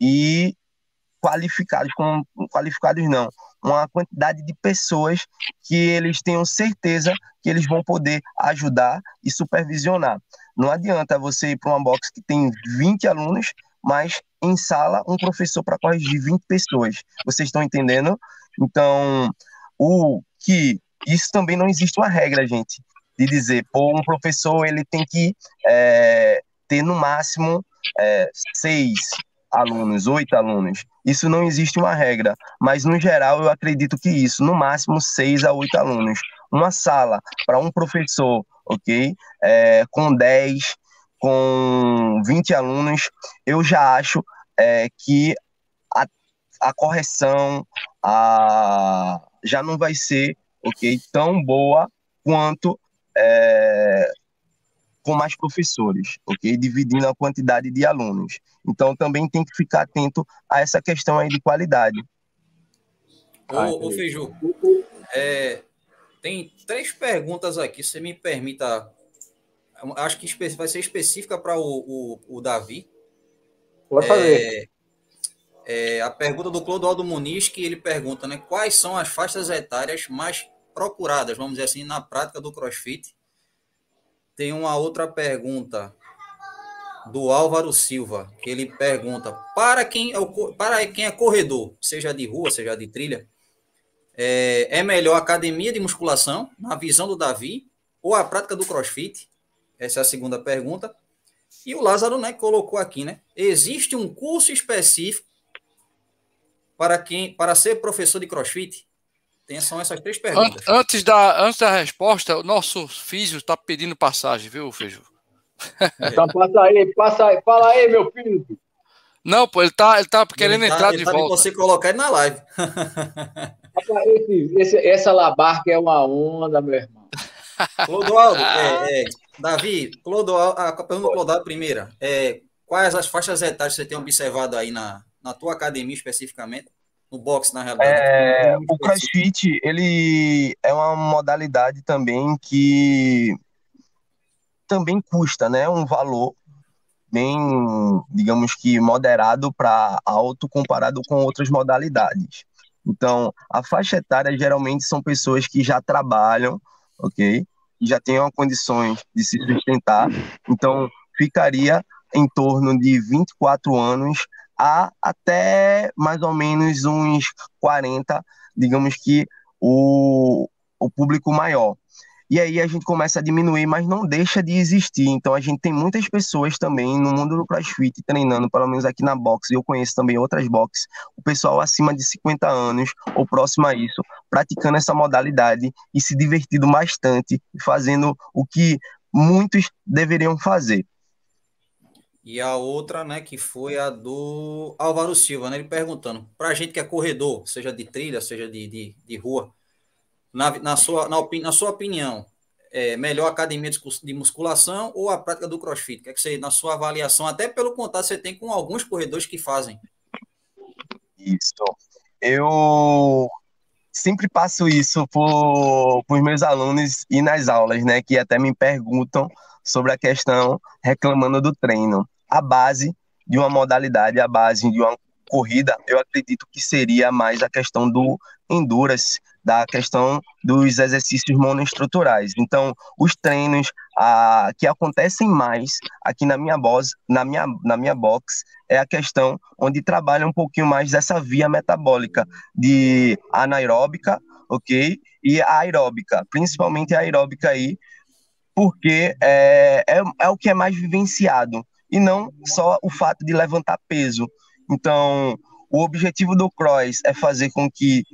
e qualificados, com qualificados não, uma quantidade de pessoas que eles tenham certeza que eles vão poder ajudar e supervisionar. Não adianta você ir para uma box que tem 20 alunos, mas em sala um professor para corrigir 20 pessoas. Vocês estão entendendo? Então, o que isso também não existe uma regra, gente de dizer, pô, um professor ele tem que é, ter no máximo é, seis alunos, oito alunos. Isso não existe uma regra, mas no geral eu acredito que isso, no máximo seis a oito alunos. Uma sala para um professor, ok? É, com dez, com vinte alunos, eu já acho é, que a, a correção a, já não vai ser, ok, tão boa quanto é, com mais professores, ok? Dividindo a quantidade de alunos. Então também tem que ficar atento a essa questão aí de qualidade. Ô, ô Feiju, é, tem três perguntas aqui, se me permita. Acho que vai ser específica para o, o, o, Davi. Pode fazer. É, é, a pergunta do Clodoaldo Muniz, que ele pergunta, né? Quais são as faixas etárias mais procuradas, vamos dizer assim, na prática do CrossFit. Tem uma outra pergunta do Álvaro Silva, que ele pergunta: para quem é, para quem é corredor, seja de rua, seja de trilha, é, é melhor academia de musculação, na visão do Davi, ou a prática do crossfit? Essa é a segunda pergunta. E o Lázaro né, colocou aqui, né? Existe um curso específico para quem para ser professor de crossfit? Tem, são essas três perguntas. Antes da, antes da resposta, o nosso físico está pedindo passagem, viu, Feijão? [LAUGHS] Então passa aí, passa aí, fala aí, meu filho. Não, pô, ele tá, ele tá querendo ele tá, entrar ele de tá volta. você colocar ele na live. Esse, esse, essa labarca é uma onda, meu irmão. Clodoaldo, é, é, Davi, Clodoaldo, a pergunta do Clodoaldo primeira, é, quais as faixas etárias você tem observado aí na, na tua academia especificamente? no boxe, na realidade? É, o CrossFit, ele é uma modalidade também que também custa, né? Um valor bem, digamos que moderado para alto comparado com outras modalidades. Então, a faixa etária geralmente são pessoas que já trabalham, ok? E já têm condições de se sustentar. Então, ficaria em torno de 24 anos a até mais ou menos uns 40, digamos que o, o público maior. E aí a gente começa a diminuir, mas não deixa de existir. Então a gente tem muitas pessoas também no mundo do CrossFit treinando, pelo menos aqui na box, eu conheço também outras boxes, o pessoal acima de 50 anos ou próximo a isso, praticando essa modalidade e se divertindo bastante, fazendo o que muitos deveriam fazer. E a outra, né, que foi a do Álvaro Silva, né, ele perguntando, para a gente que é corredor, seja de trilha, seja de, de, de rua, na, na, sua, na, opini, na sua opinião, é melhor academia de musculação ou a prática do crossfit? O que, é que você, na sua avaliação, até pelo contato que você tem com alguns corredores que fazem? Isso. Eu sempre passo isso para os meus alunos e nas aulas, né, que até me perguntam sobre a questão reclamando do treino. A base de uma modalidade, a base de uma corrida, eu acredito que seria mais a questão do endurance, da questão dos exercícios monoestruturais. Então, os treinos a, que acontecem mais aqui na minha, box, na, minha, na minha box é a questão onde trabalha um pouquinho mais dessa via metabólica de anaeróbica, ok? E aeróbica, principalmente a aeróbica aí, porque é, é, é o que é mais vivenciado, e não só o fato de levantar peso. Então, o objetivo do cross é fazer com que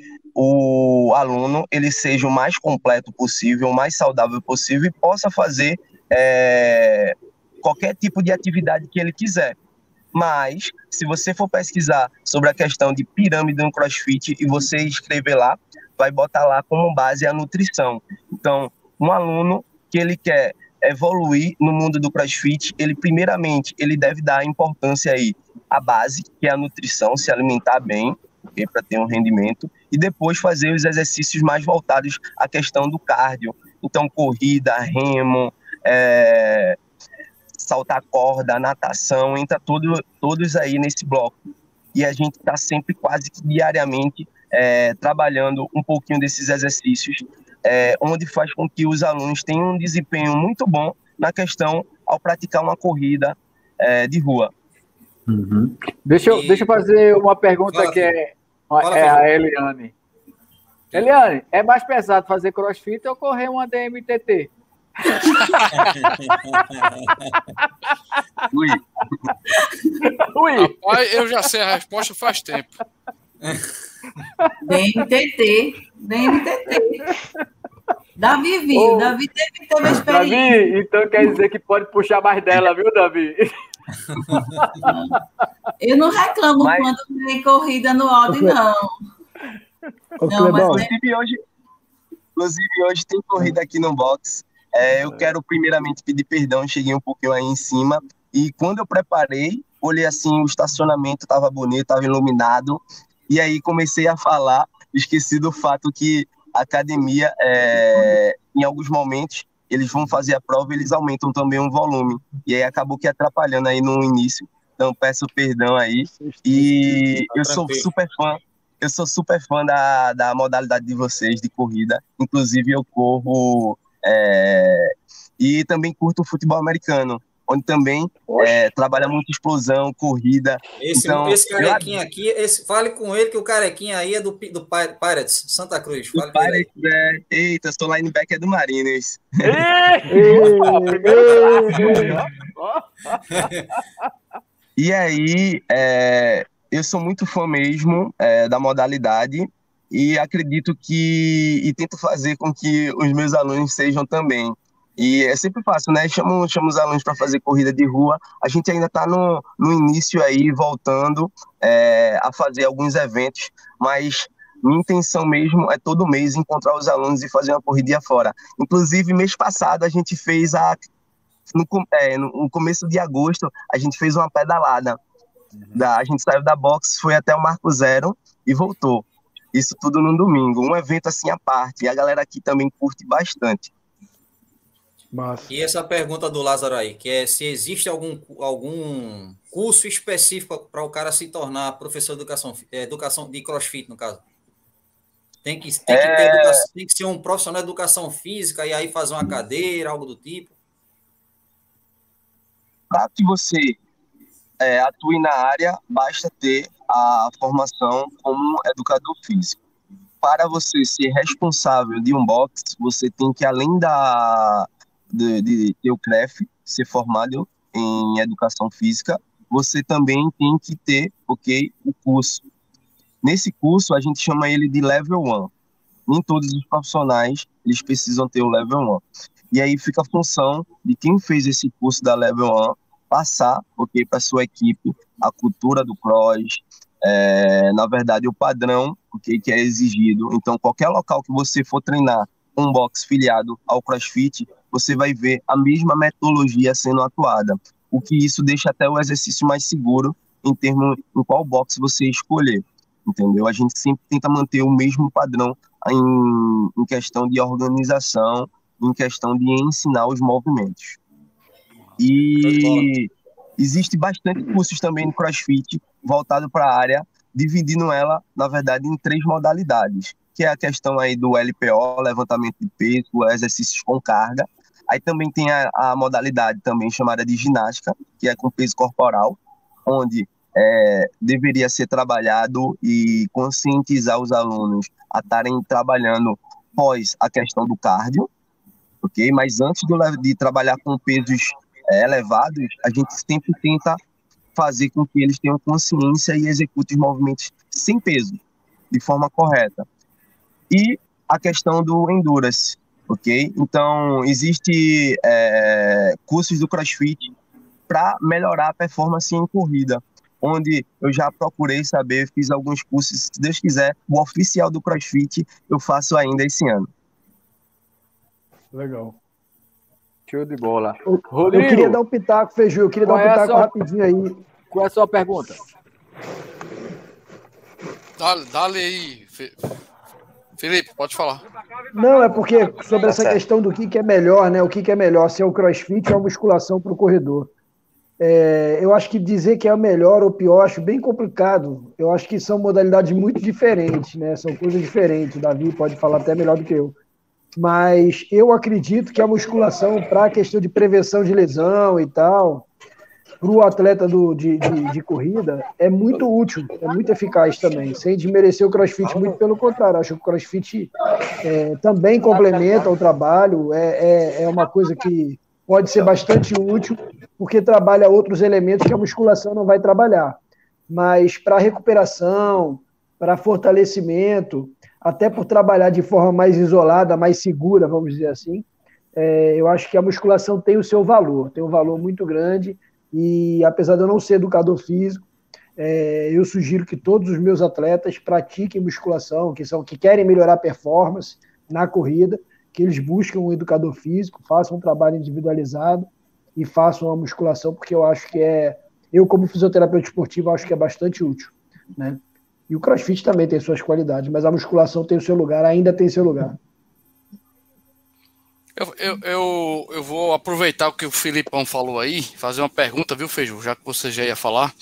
o aluno ele seja o mais completo possível, o mais saudável possível e possa fazer é, qualquer tipo de atividade que ele quiser. Mas, se você for pesquisar sobre a questão de pirâmide no CrossFit e você escrever lá, vai botar lá como base a nutrição. Então, um aluno que ele quer evoluir no mundo do CrossFit, ele primeiramente ele deve dar importância aí à base, que é a nutrição, se alimentar bem, para ter um rendimento, e depois fazer os exercícios mais voltados à questão do cardio. Então, corrida, remo, é, saltar corda, natação, entra todo, todos aí nesse bloco. E a gente está sempre, quase que diariamente, é, trabalhando um pouquinho desses exercícios, é, onde faz com que os alunos tenham um desempenho muito bom na questão ao praticar uma corrida é, de rua. Uhum. Deixa, eu, e... deixa eu fazer uma pergunta Fala, que é, Fala, é a Eliane. Eliane, é mais pesado fazer crossfit ou correr uma DMTT? [LAUGHS] Ui. Ui. Rapaz, eu já sei a resposta faz tempo. DMTT. DMTT. Davi viu, oh, Davi teve, teve experiência. Davi, então quer dizer que pode puxar mais dela, viu, Davi? Eu não reclamo mas... quando tem corrida no Audi, não. não mas... inclusive, hoje, inclusive, hoje tem corrida aqui no box. É, eu quero primeiramente pedir perdão, cheguei um pouquinho aí em cima. E quando eu preparei, olhei assim, o estacionamento estava bonito, estava iluminado. E aí comecei a falar, esqueci do fato que a academia, é, em alguns momentos, eles vão fazer a prova eles aumentam também o volume. E aí acabou que atrapalhando aí no início. Então peço perdão aí. E eu sou super fã. Eu sou super fã da, da modalidade de vocês de corrida. Inclusive eu corro é, e também curto o futebol americano onde também é, trabalha muito explosão, corrida. Esse, então, esse carequinha eu... aqui, esse, fale com ele que o carequinha aí é do, do Pirates, Santa Cruz. Fale Pirates, é, eita, sou linebacker do Mariners. [LAUGHS] e aí, é, eu sou muito fã mesmo é, da modalidade e acredito que e tento fazer com que os meus alunos sejam também. E é sempre fácil, né? Chamo, chamo os alunos para fazer corrida de rua. A gente ainda está no, no início aí, voltando é, a fazer alguns eventos, mas minha intenção mesmo é todo mês encontrar os alunos e fazer uma corrida fora. Inclusive, mês passado, a gente fez a. No, é, no começo de agosto, a gente fez uma pedalada. Uhum. Da, a gente saiu da box, foi até o Marco Zero e voltou. Isso tudo num domingo. Um evento assim à parte. E a galera aqui também curte bastante. Massa. E essa pergunta do Lázaro aí, que é se existe algum, algum curso específico para o cara se tornar professor de educação, é, educação de crossfit, no caso? Tem que, tem, que é... educação, tem que ser um profissional de educação física e aí fazer uma cadeira, algo do tipo? Para que você é, atue na área, basta ter a formação como educador físico. Para você ser responsável de um box, você tem que, além da, de, de ter o CREF, ser formado em educação física, você também tem que ter, ok, o curso. Nesse curso, a gente chama ele de Level 1. Nem todos os profissionais, eles precisam ter o Level 1. E aí fica a função de quem fez esse curso da Level 1 passar, ok, para sua equipe, a cultura do cross, é, na verdade, o padrão, ok, que é exigido. Então, qualquer local que você for treinar um box filiado ao CrossFit, você vai ver a mesma metodologia sendo atuada, o que isso deixa até o exercício mais seguro em termos em qual box você escolher, entendeu? A gente sempre tenta manter o mesmo padrão em, em questão de organização, em questão de ensinar os movimentos. E existe bastante cursos também no CrossFit voltado para a área, dividindo ela, na verdade, em três modalidades, que é a questão aí do LPO, levantamento de peso, exercícios com carga, Aí também tem a, a modalidade também chamada de ginástica, que é com peso corporal, onde é, deveria ser trabalhado e conscientizar os alunos a estarem trabalhando pós a questão do cardio, ok? Mas antes de, de trabalhar com pesos é, elevados, a gente sempre tenta fazer com que eles tenham consciência e executem os movimentos sem peso, de forma correta. e a questão do endurance, ok? Então, existe é, cursos do CrossFit para melhorar a performance em corrida, onde eu já procurei saber, fiz alguns cursos, se Deus quiser, o oficial do CrossFit eu faço ainda esse ano. Legal. Show de bola. Rodrigo, eu queria dar um pitaco, Feiju, eu queria dar um é pitaco sua... rapidinho aí. Qual é a sua pergunta? Dale, dale aí, Felipe, pode falar. Não, é porque sobre essa questão do que, que é melhor, né? O que, que é melhor, se é o crossfit ou a musculação para o corredor. É, eu acho que dizer que é o melhor ou pior, acho bem complicado. Eu acho que são modalidades muito diferentes, né? São coisas diferentes. O Davi pode falar até melhor do que eu. Mas eu acredito que a musculação, para a questão de prevenção de lesão e tal, para o atleta do, de, de, de, corrida, é muito útil, é muito eficaz também, sem desmerecer o crossfit, muito pelo contrário, acho que o crossfit é, também complementa o trabalho, é, é, é uma coisa que pode ser bastante útil, porque trabalha outros elementos que a musculação não vai trabalhar. Mas para recuperação, para fortalecimento, até por trabalhar de forma mais isolada, mais segura, vamos dizer assim, é, eu acho que a musculação tem o seu valor, tem um valor muito grande e apesar de eu não ser educador físico, é, eu sugiro que todos os meus atletas pratiquem musculação, que são que querem melhorar a performance na corrida, que eles busquem um educador físico, façam um trabalho individualizado e façam a musculação, porque eu acho que é, eu como fisioterapeuta esportivo acho que é bastante útil, né? E o CrossFit também tem suas qualidades, mas a musculação tem o seu lugar, ainda tem seu lugar. Eu, eu, eu, eu, vou aproveitar o que o Filipão falou aí, fazer uma pergunta, viu, Feijão? Já que você já ia falar,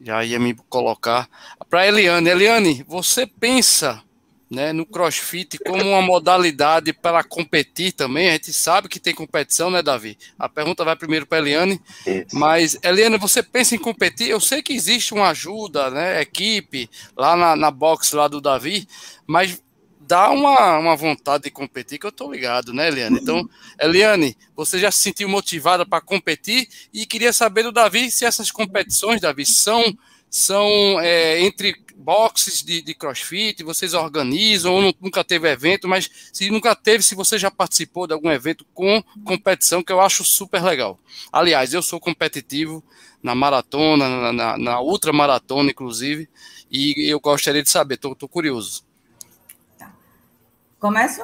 já ia me colocar. Para Eliane. Eliane, você pensa né, no crossfit como uma modalidade para competir também? A gente sabe que tem competição, né, Davi? A pergunta vai primeiro para Eliane. Isso. Mas, Eliane, você pensa em competir? Eu sei que existe uma ajuda, né, equipe, lá na, na box lá do Davi, mas dá uma, uma vontade de competir que eu tô ligado, né, Eliane? Então, Eliane, você já se sentiu motivada para competir e queria saber do Davi se essas competições, Davi, são, são é, entre boxes de, de, crossfit, vocês organizam ou nunca teve evento, mas se nunca teve, se você já participou de algum evento com competição, que eu acho super legal. Aliás, eu sou competitivo na maratona, na, na, na ultra maratona, inclusive, e eu gostaria de saber, tô, tô curioso. Começo?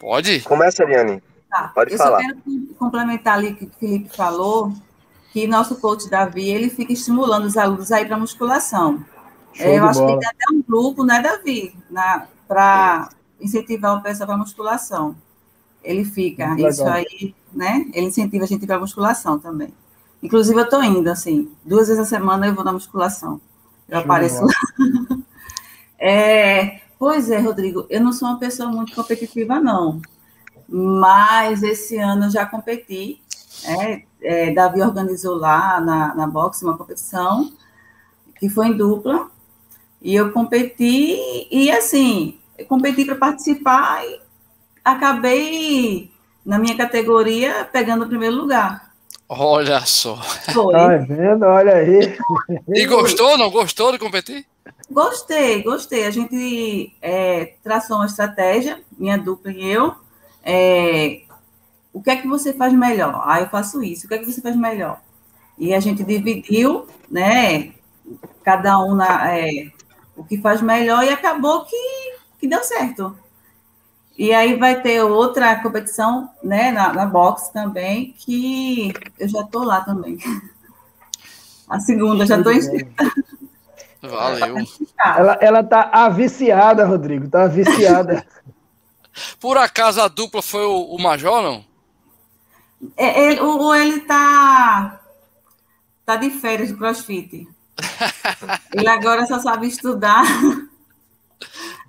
Pode. Começa, Ariane. Tá. Pode eu falar. Eu só quero complementar ali o que o Felipe falou, que nosso coach Davi, ele fica estimulando os alunos a ir para musculação. É, eu acho bola. que tem até um grupo, né, Davi, para incentivar o pessoal para musculação. Ele fica, Muito isso legal. aí, né? Ele incentiva a gente para musculação também. Inclusive, eu estou indo, assim, duas vezes a semana eu vou na musculação. Eu Show apareço lá. [LAUGHS] é, Pois é, Rodrigo, eu não sou uma pessoa muito competitiva, não. Mas esse ano eu já competi. É, é, Davi organizou lá na, na boxe uma competição que foi em dupla. E eu competi, e assim, eu competi para participar e acabei, na minha categoria, pegando o primeiro lugar. Olha só. Foi. Tá vendo? Olha aí. E gostou, não gostou de competir? Gostei, gostei. A gente é, traçou uma estratégia, minha dupla e eu. É, o que é que você faz melhor? Ah, eu faço isso. O que é que você faz melhor? E a gente dividiu, né? Cada um na, é, o que faz melhor e acabou que, que deu certo. E aí vai ter outra competição, né, na, na box também, que eu já estou lá também. A segunda, já estou inscrita. Valeu. [LAUGHS] Ela, ela tá aviciada, Rodrigo, tá aviciada. [LAUGHS] Por acaso a dupla foi o, o Major, não? É, ele, o, ele tá, tá de férias de crossfit. [LAUGHS] ele agora só sabe estudar.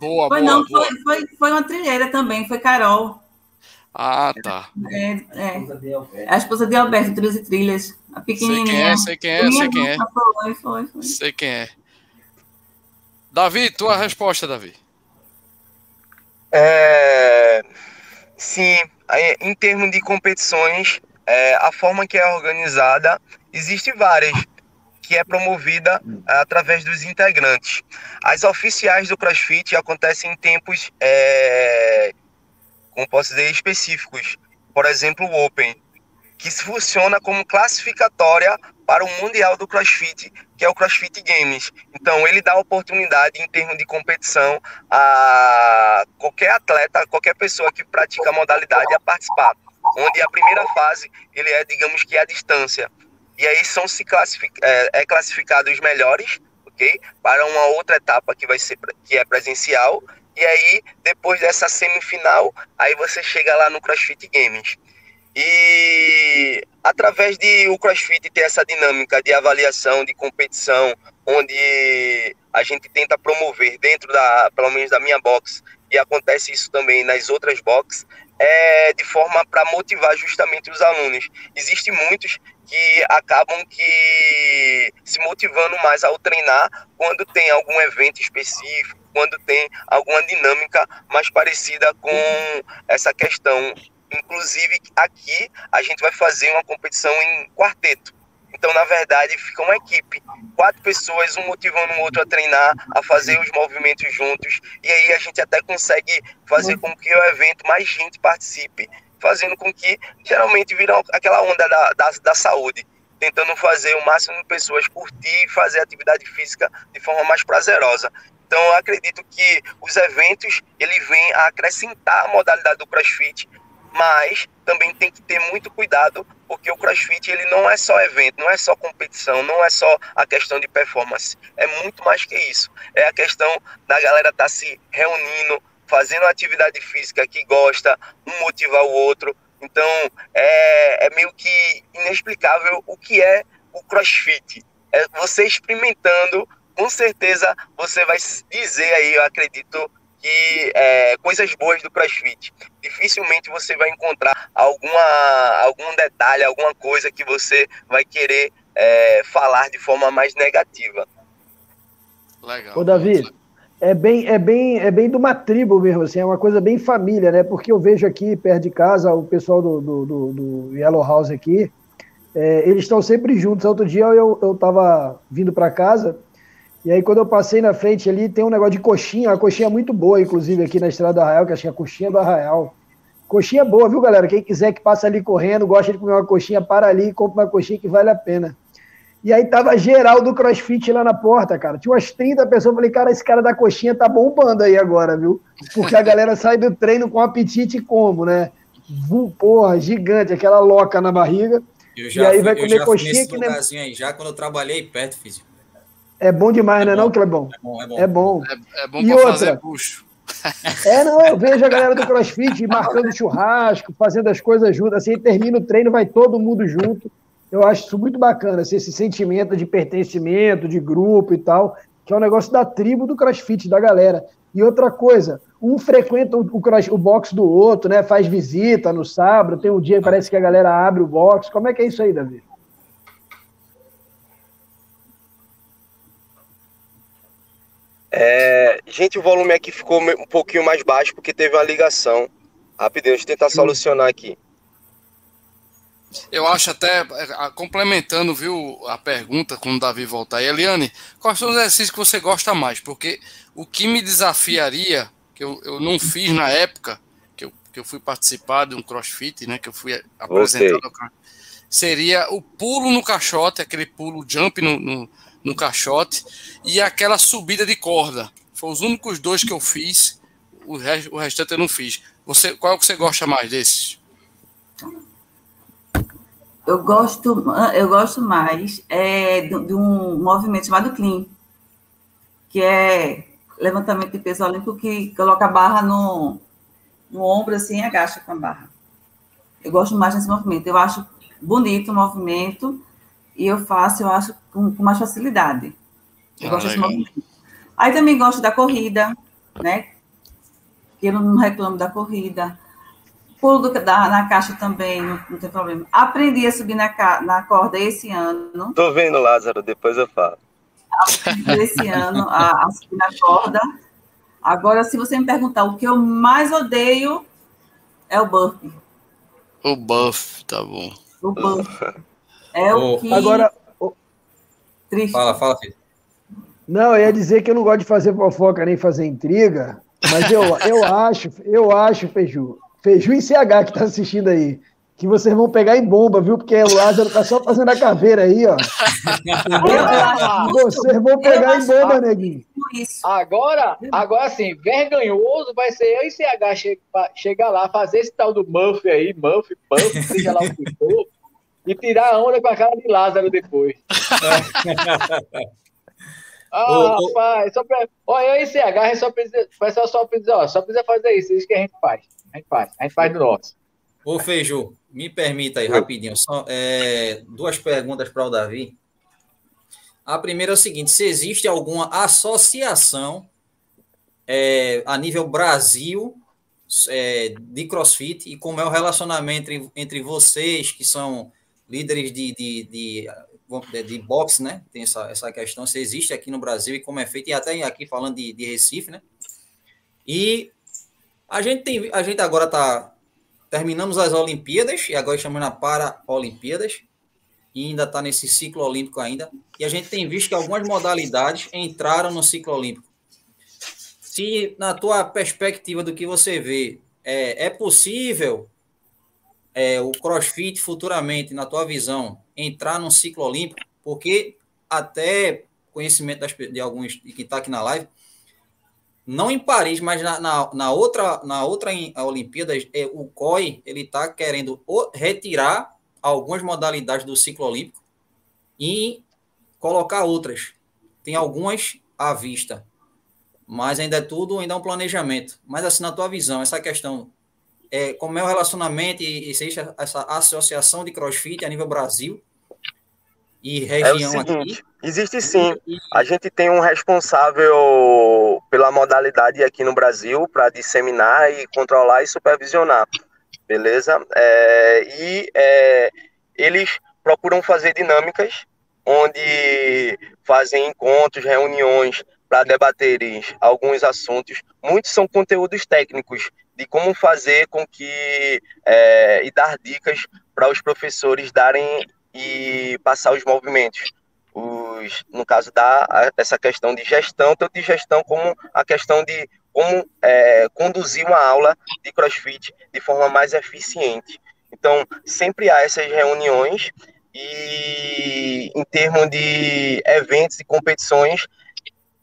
Boa, foi, boa, não, boa. Foi, foi, foi uma trilheira também, foi Carol. Ah, tá. É, é. A esposa de Alberto, Trilhas e Trilhas. A pequenininha. Sei quem é, sei quem é, sei quem é. Foi, foi, foi. Sei quem é. Davi, tua resposta, Davi. É, sim, em termos de competições, é, a forma que é organizada, existe várias. Que é promovida através dos integrantes. As oficiais do CrossFit acontecem em tempos, é, como posso dizer, específicos. Por exemplo, o Open, que funciona como classificatória para o Mundial do CrossFit, que é o CrossFit Games. Então, ele dá oportunidade, em termos de competição, a qualquer atleta, qualquer pessoa que pratica a modalidade a participar. Onde a primeira fase, ele é, digamos que, a distância. E aí são se classific, é, é classificado os melhores, ok? Para uma outra etapa que vai ser que é presencial. E aí, depois dessa semifinal, aí você chega lá no CrossFit Games. E através de o CrossFit ter essa dinâmica de avaliação, de competição, onde a gente tenta promover dentro da, pelo menos da minha box, e acontece isso também nas outras boxes, é de forma para motivar justamente os alunos. Existem muitos que acabam que se motivando mais ao treinar quando tem algum evento específico, quando tem alguma dinâmica mais parecida com essa questão Inclusive, aqui a gente vai fazer uma competição em quarteto. Então, na verdade, fica uma equipe, quatro pessoas, um motivando o outro a treinar, a fazer os movimentos juntos. E aí a gente até consegue fazer com que o evento mais gente participe, fazendo com que geralmente vira aquela onda da, da, da saúde tentando fazer o máximo de pessoas curtir e fazer atividade física de forma mais prazerosa. Então, eu acredito que os eventos ele vêm a acrescentar a modalidade do CrossFit, mas também tem que ter muito cuidado, porque o CrossFit ele não é só evento, não é só competição, não é só a questão de performance, é muito mais que isso. É a questão da galera estar tá se reunindo, fazendo atividade física que gosta, um motivar o outro. Então, é, é meio que inexplicável o que é o CrossFit. É você experimentando, com certeza você vai dizer aí, eu acredito, que é, coisas boas do CrossFit. Dificilmente você vai encontrar alguma, algum detalhe, alguma coisa que você vai querer é, falar de forma mais negativa. Legal. Ô, Davi, é bem, é bem, é bem de uma tribo mesmo, assim, é uma coisa bem família, né? Porque eu vejo aqui perto de casa o pessoal do, do, do, do Yellow House aqui, é, eles estão sempre juntos. Outro dia eu, eu tava vindo para casa e aí, quando eu passei na frente ali, tem um negócio de coxinha, uma coxinha muito boa, inclusive, aqui na Estrada do Arraial, que acho que é a coxinha do Arraial. Coxinha boa, viu, galera? Quem quiser que passe ali correndo, gosta de comer uma coxinha, para ali e compra uma coxinha que vale a pena. E aí tava geral do CrossFit lá na porta, cara. Tinha umas 30 pessoas. Eu falei, cara, esse cara da coxinha tá bombando aí agora, viu? Porque a galera sai do treino com apetite como, né? Porra, gigante, aquela loca na barriga. e aí fui, vai comer coxinha que nem... aí, já quando eu trabalhei perto, fiz é bom demais, é não é não, Clebão? É bom, é bom. É bom, é, é bom e outra, fazer bucho. É, [LAUGHS] não, eu vejo a galera do CrossFit marcando churrasco, fazendo as coisas juntas, assim, termina o treino, vai todo mundo junto. Eu acho isso muito bacana, assim, esse sentimento de pertencimento, de grupo e tal, que é um negócio da tribo do CrossFit, da galera. E outra coisa, um frequenta o, cross, o box do outro, né? Faz visita no sábado, tem um dia que parece que a galera abre o box. Como é que é isso aí, Davi? É, gente, o volume aqui ficou um pouquinho mais baixo porque teve uma ligação. Rapidinho, deixa eu tentar solucionar aqui. Eu acho até, é, complementando, viu, a pergunta, quando o Davi voltar aí, Eliane, quais são os exercícios que você gosta mais? Porque o que me desafiaria, que eu, eu não fiz na época, que eu, que eu fui participar de um crossfit, né, que eu fui apresentado, seria o pulo no caixote, aquele pulo jump no, no no caixote e aquela subida de corda. Foram os únicos dois que eu fiz, o, rest, o restante eu não fiz. Você, qual é que você gosta mais desses? Eu gosto, eu gosto mais é, de, de um movimento chamado clean, que é levantamento de peso olímpico que coloca a barra no, no ombro assim e agacha com a barra. Eu gosto mais desse movimento. Eu acho bonito o movimento e eu faço, eu acho, com, com mais facilidade. Eu ah, gosto desse movimento. Aí também gosto da corrida, né? Que eu não reclamo da corrida. Pulo do, da, na caixa também, não, não, tem problema. Aprendi a subir na, na corda esse ano. Tô vendo, Lázaro, depois eu falo. Aprendi esse ano a, a subir na corda. Agora, se você me perguntar o que eu mais odeio, é o buff. O buff, tá bom. O buff. É o que Agora, Triste. Fala, fala, filho. Não, eu ia dizer que eu não gosto de fazer fofoca nem fazer intriga, mas eu, eu acho, eu acho, Feiju, Feiju e CH que tá assistindo aí, que vocês vão pegar em bomba, viu? Porque o Lázaro tá só fazendo a caveira aí, ó. vocês vão pegar em bomba, neguinho. Agora, agora sim, vergonhoso vai ser eu e CH che chegar lá, fazer esse tal do Muff aí, Muff, Puff, seja lá o que for, e tirar a onda com a cara de Lázaro depois. [LAUGHS] Ah, ô, rapaz, só pra... olha, eu e CH, só precisa, o pessoal só precisa, ó, só precisa fazer isso, isso que a gente faz. A gente faz, a gente faz do nosso. Ô, Feiju, me permita aí, rapidinho, só é, duas perguntas para o Davi. A primeira é o seguinte: se existe alguma associação é, a nível Brasil é, de CrossFit e como é o relacionamento entre, entre vocês, que são líderes de, de, de de, de boxe, né? Tem essa, essa questão, se existe aqui no Brasil e como é feito, e até aqui falando de, de Recife, né? E a gente tem, a gente agora tá terminamos as Olimpíadas e agora chamando a Para-Olimpíadas e ainda está nesse ciclo olímpico ainda. E a gente tem visto que algumas modalidades entraram no ciclo olímpico. Se na tua perspectiva do que você vê, é, é possível é, o CrossFit futuramente, na tua visão, entrar num ciclo olímpico, porque até conhecimento das, de alguns que está aqui na live, não em Paris, mas na, na, na outra na outra Olimpíada, é, o COI ele está querendo retirar algumas modalidades do ciclo olímpico e colocar outras. Tem algumas à vista, mas ainda é tudo ainda é um planejamento. Mas assim na tua visão, essa questão é, como é o relacionamento e existe essa associação de CrossFit a nível Brasil e região é o seguinte, aqui? Existe sim. A gente tem um responsável pela modalidade aqui no Brasil para disseminar e controlar e supervisionar, beleza? É, e é, eles procuram fazer dinâmicas onde fazem encontros, reuniões para debaterem alguns assuntos. Muitos são conteúdos técnicos de como fazer com que é, e dar dicas para os professores darem e passar os movimentos. Os, no caso da essa questão de gestão, tanto de gestão como a questão de como é, conduzir uma aula de CrossFit de forma mais eficiente. Então, sempre há essas reuniões e em termos de eventos e competições,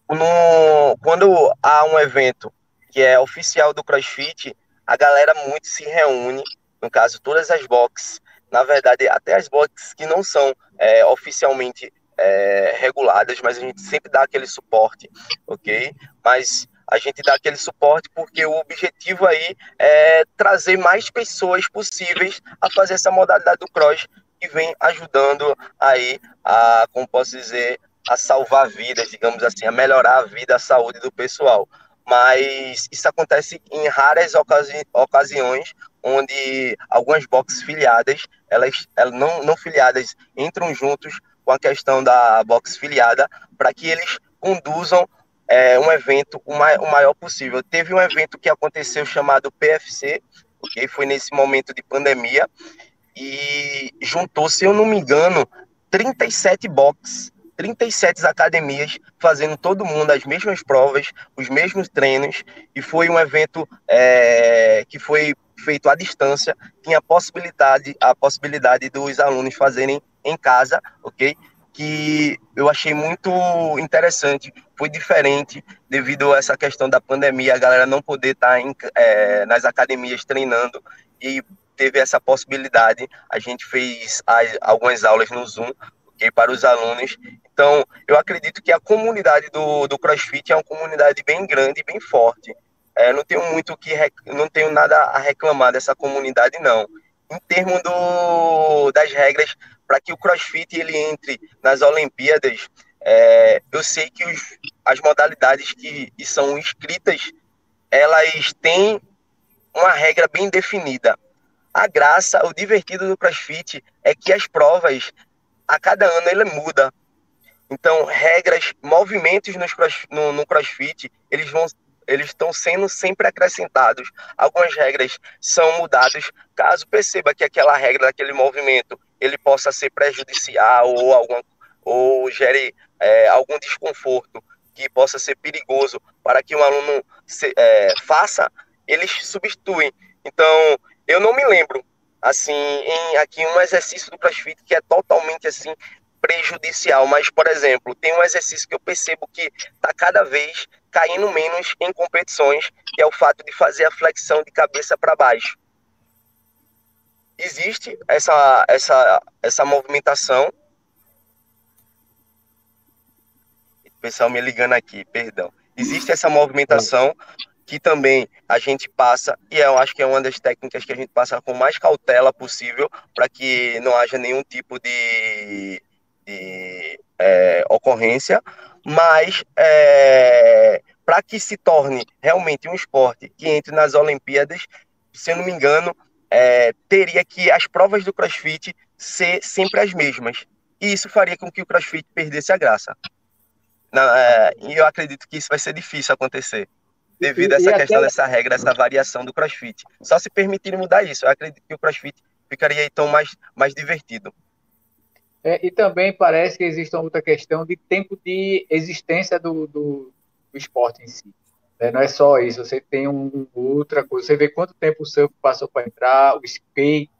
no, quando há um evento que é oficial do CrossFit, a galera muito se reúne, no caso, todas as boxes, na verdade, até as boxes que não são é, oficialmente é, reguladas, mas a gente sempre dá aquele suporte, ok? Mas a gente dá aquele suporte porque o objetivo aí é trazer mais pessoas possíveis a fazer essa modalidade do cross que vem ajudando aí a, como posso dizer, a salvar vidas, digamos assim, a melhorar a vida, a saúde do pessoal. Mas isso acontece em raras ocasi ocasiões, onde algumas boxes filiadas, elas, elas não, não filiadas, entram juntos com a questão da box filiada, para que eles conduzam é, um evento o, mai, o maior possível. Teve um evento que aconteceu chamado PFC, que foi nesse momento de pandemia, e juntou, se eu não me engano, 37 boxes 37 academias fazendo todo mundo as mesmas provas, os mesmos treinos, e foi um evento é, que foi feito à distância, tinha a possibilidade, a possibilidade dos alunos fazerem em casa, ok? Que eu achei muito interessante, foi diferente devido a essa questão da pandemia, a galera não poder estar em, é, nas academias treinando e teve essa possibilidade. A gente fez algumas aulas no Zoom, para os alunos então, eu acredito que a comunidade do, do CrossFit é uma comunidade bem grande, bem forte. É, não tenho muito que não tenho nada a reclamar dessa comunidade não. Em termos do, das regras para que o CrossFit ele entre nas Olimpíadas, é, eu sei que os, as modalidades que, são inscritas elas têm uma regra bem definida. A graça, o divertido do CrossFit é que as provas a cada ano ele muda. Então, regras, movimentos cross, no, no CrossFit, eles vão eles estão sendo sempre acrescentados. Algumas regras são mudadas caso perceba que aquela regra daquele movimento ele possa ser prejudicial ou alguma ou gere é, algum desconforto que possa ser perigoso para que um aluno se, é, faça, eles substituem. Então, eu não me lembro, assim, em aqui um exercício do CrossFit que é totalmente, assim, prejudicial. Mas, por exemplo, tem um exercício que eu percebo que está cada vez caindo menos em competições, que é o fato de fazer a flexão de cabeça para baixo. Existe essa, essa, essa movimentação. O pessoal me ligando aqui, perdão. Existe essa movimentação que também a gente passa, e eu acho que é uma das técnicas que a gente passa com mais cautela possível, para que não haja nenhum tipo de de é, ocorrência, mas é, para que se torne realmente um esporte que entre nas Olimpíadas, se eu não me engano, é, teria que as provas do CrossFit ser sempre as mesmas. E isso faria com que o CrossFit perdesse a graça. É, e eu acredito que isso vai ser difícil acontecer, devido a essa questão até... dessa regra, essa variação do CrossFit. Só se permitirem mudar isso, eu acredito que o CrossFit ficaria então mais, mais divertido. É, e também parece que existe uma outra questão de tempo de existência do, do, do esporte em si. Né? Não é só isso, você tem um, outra coisa, você vê quanto tempo o surf passou para entrar, o skate,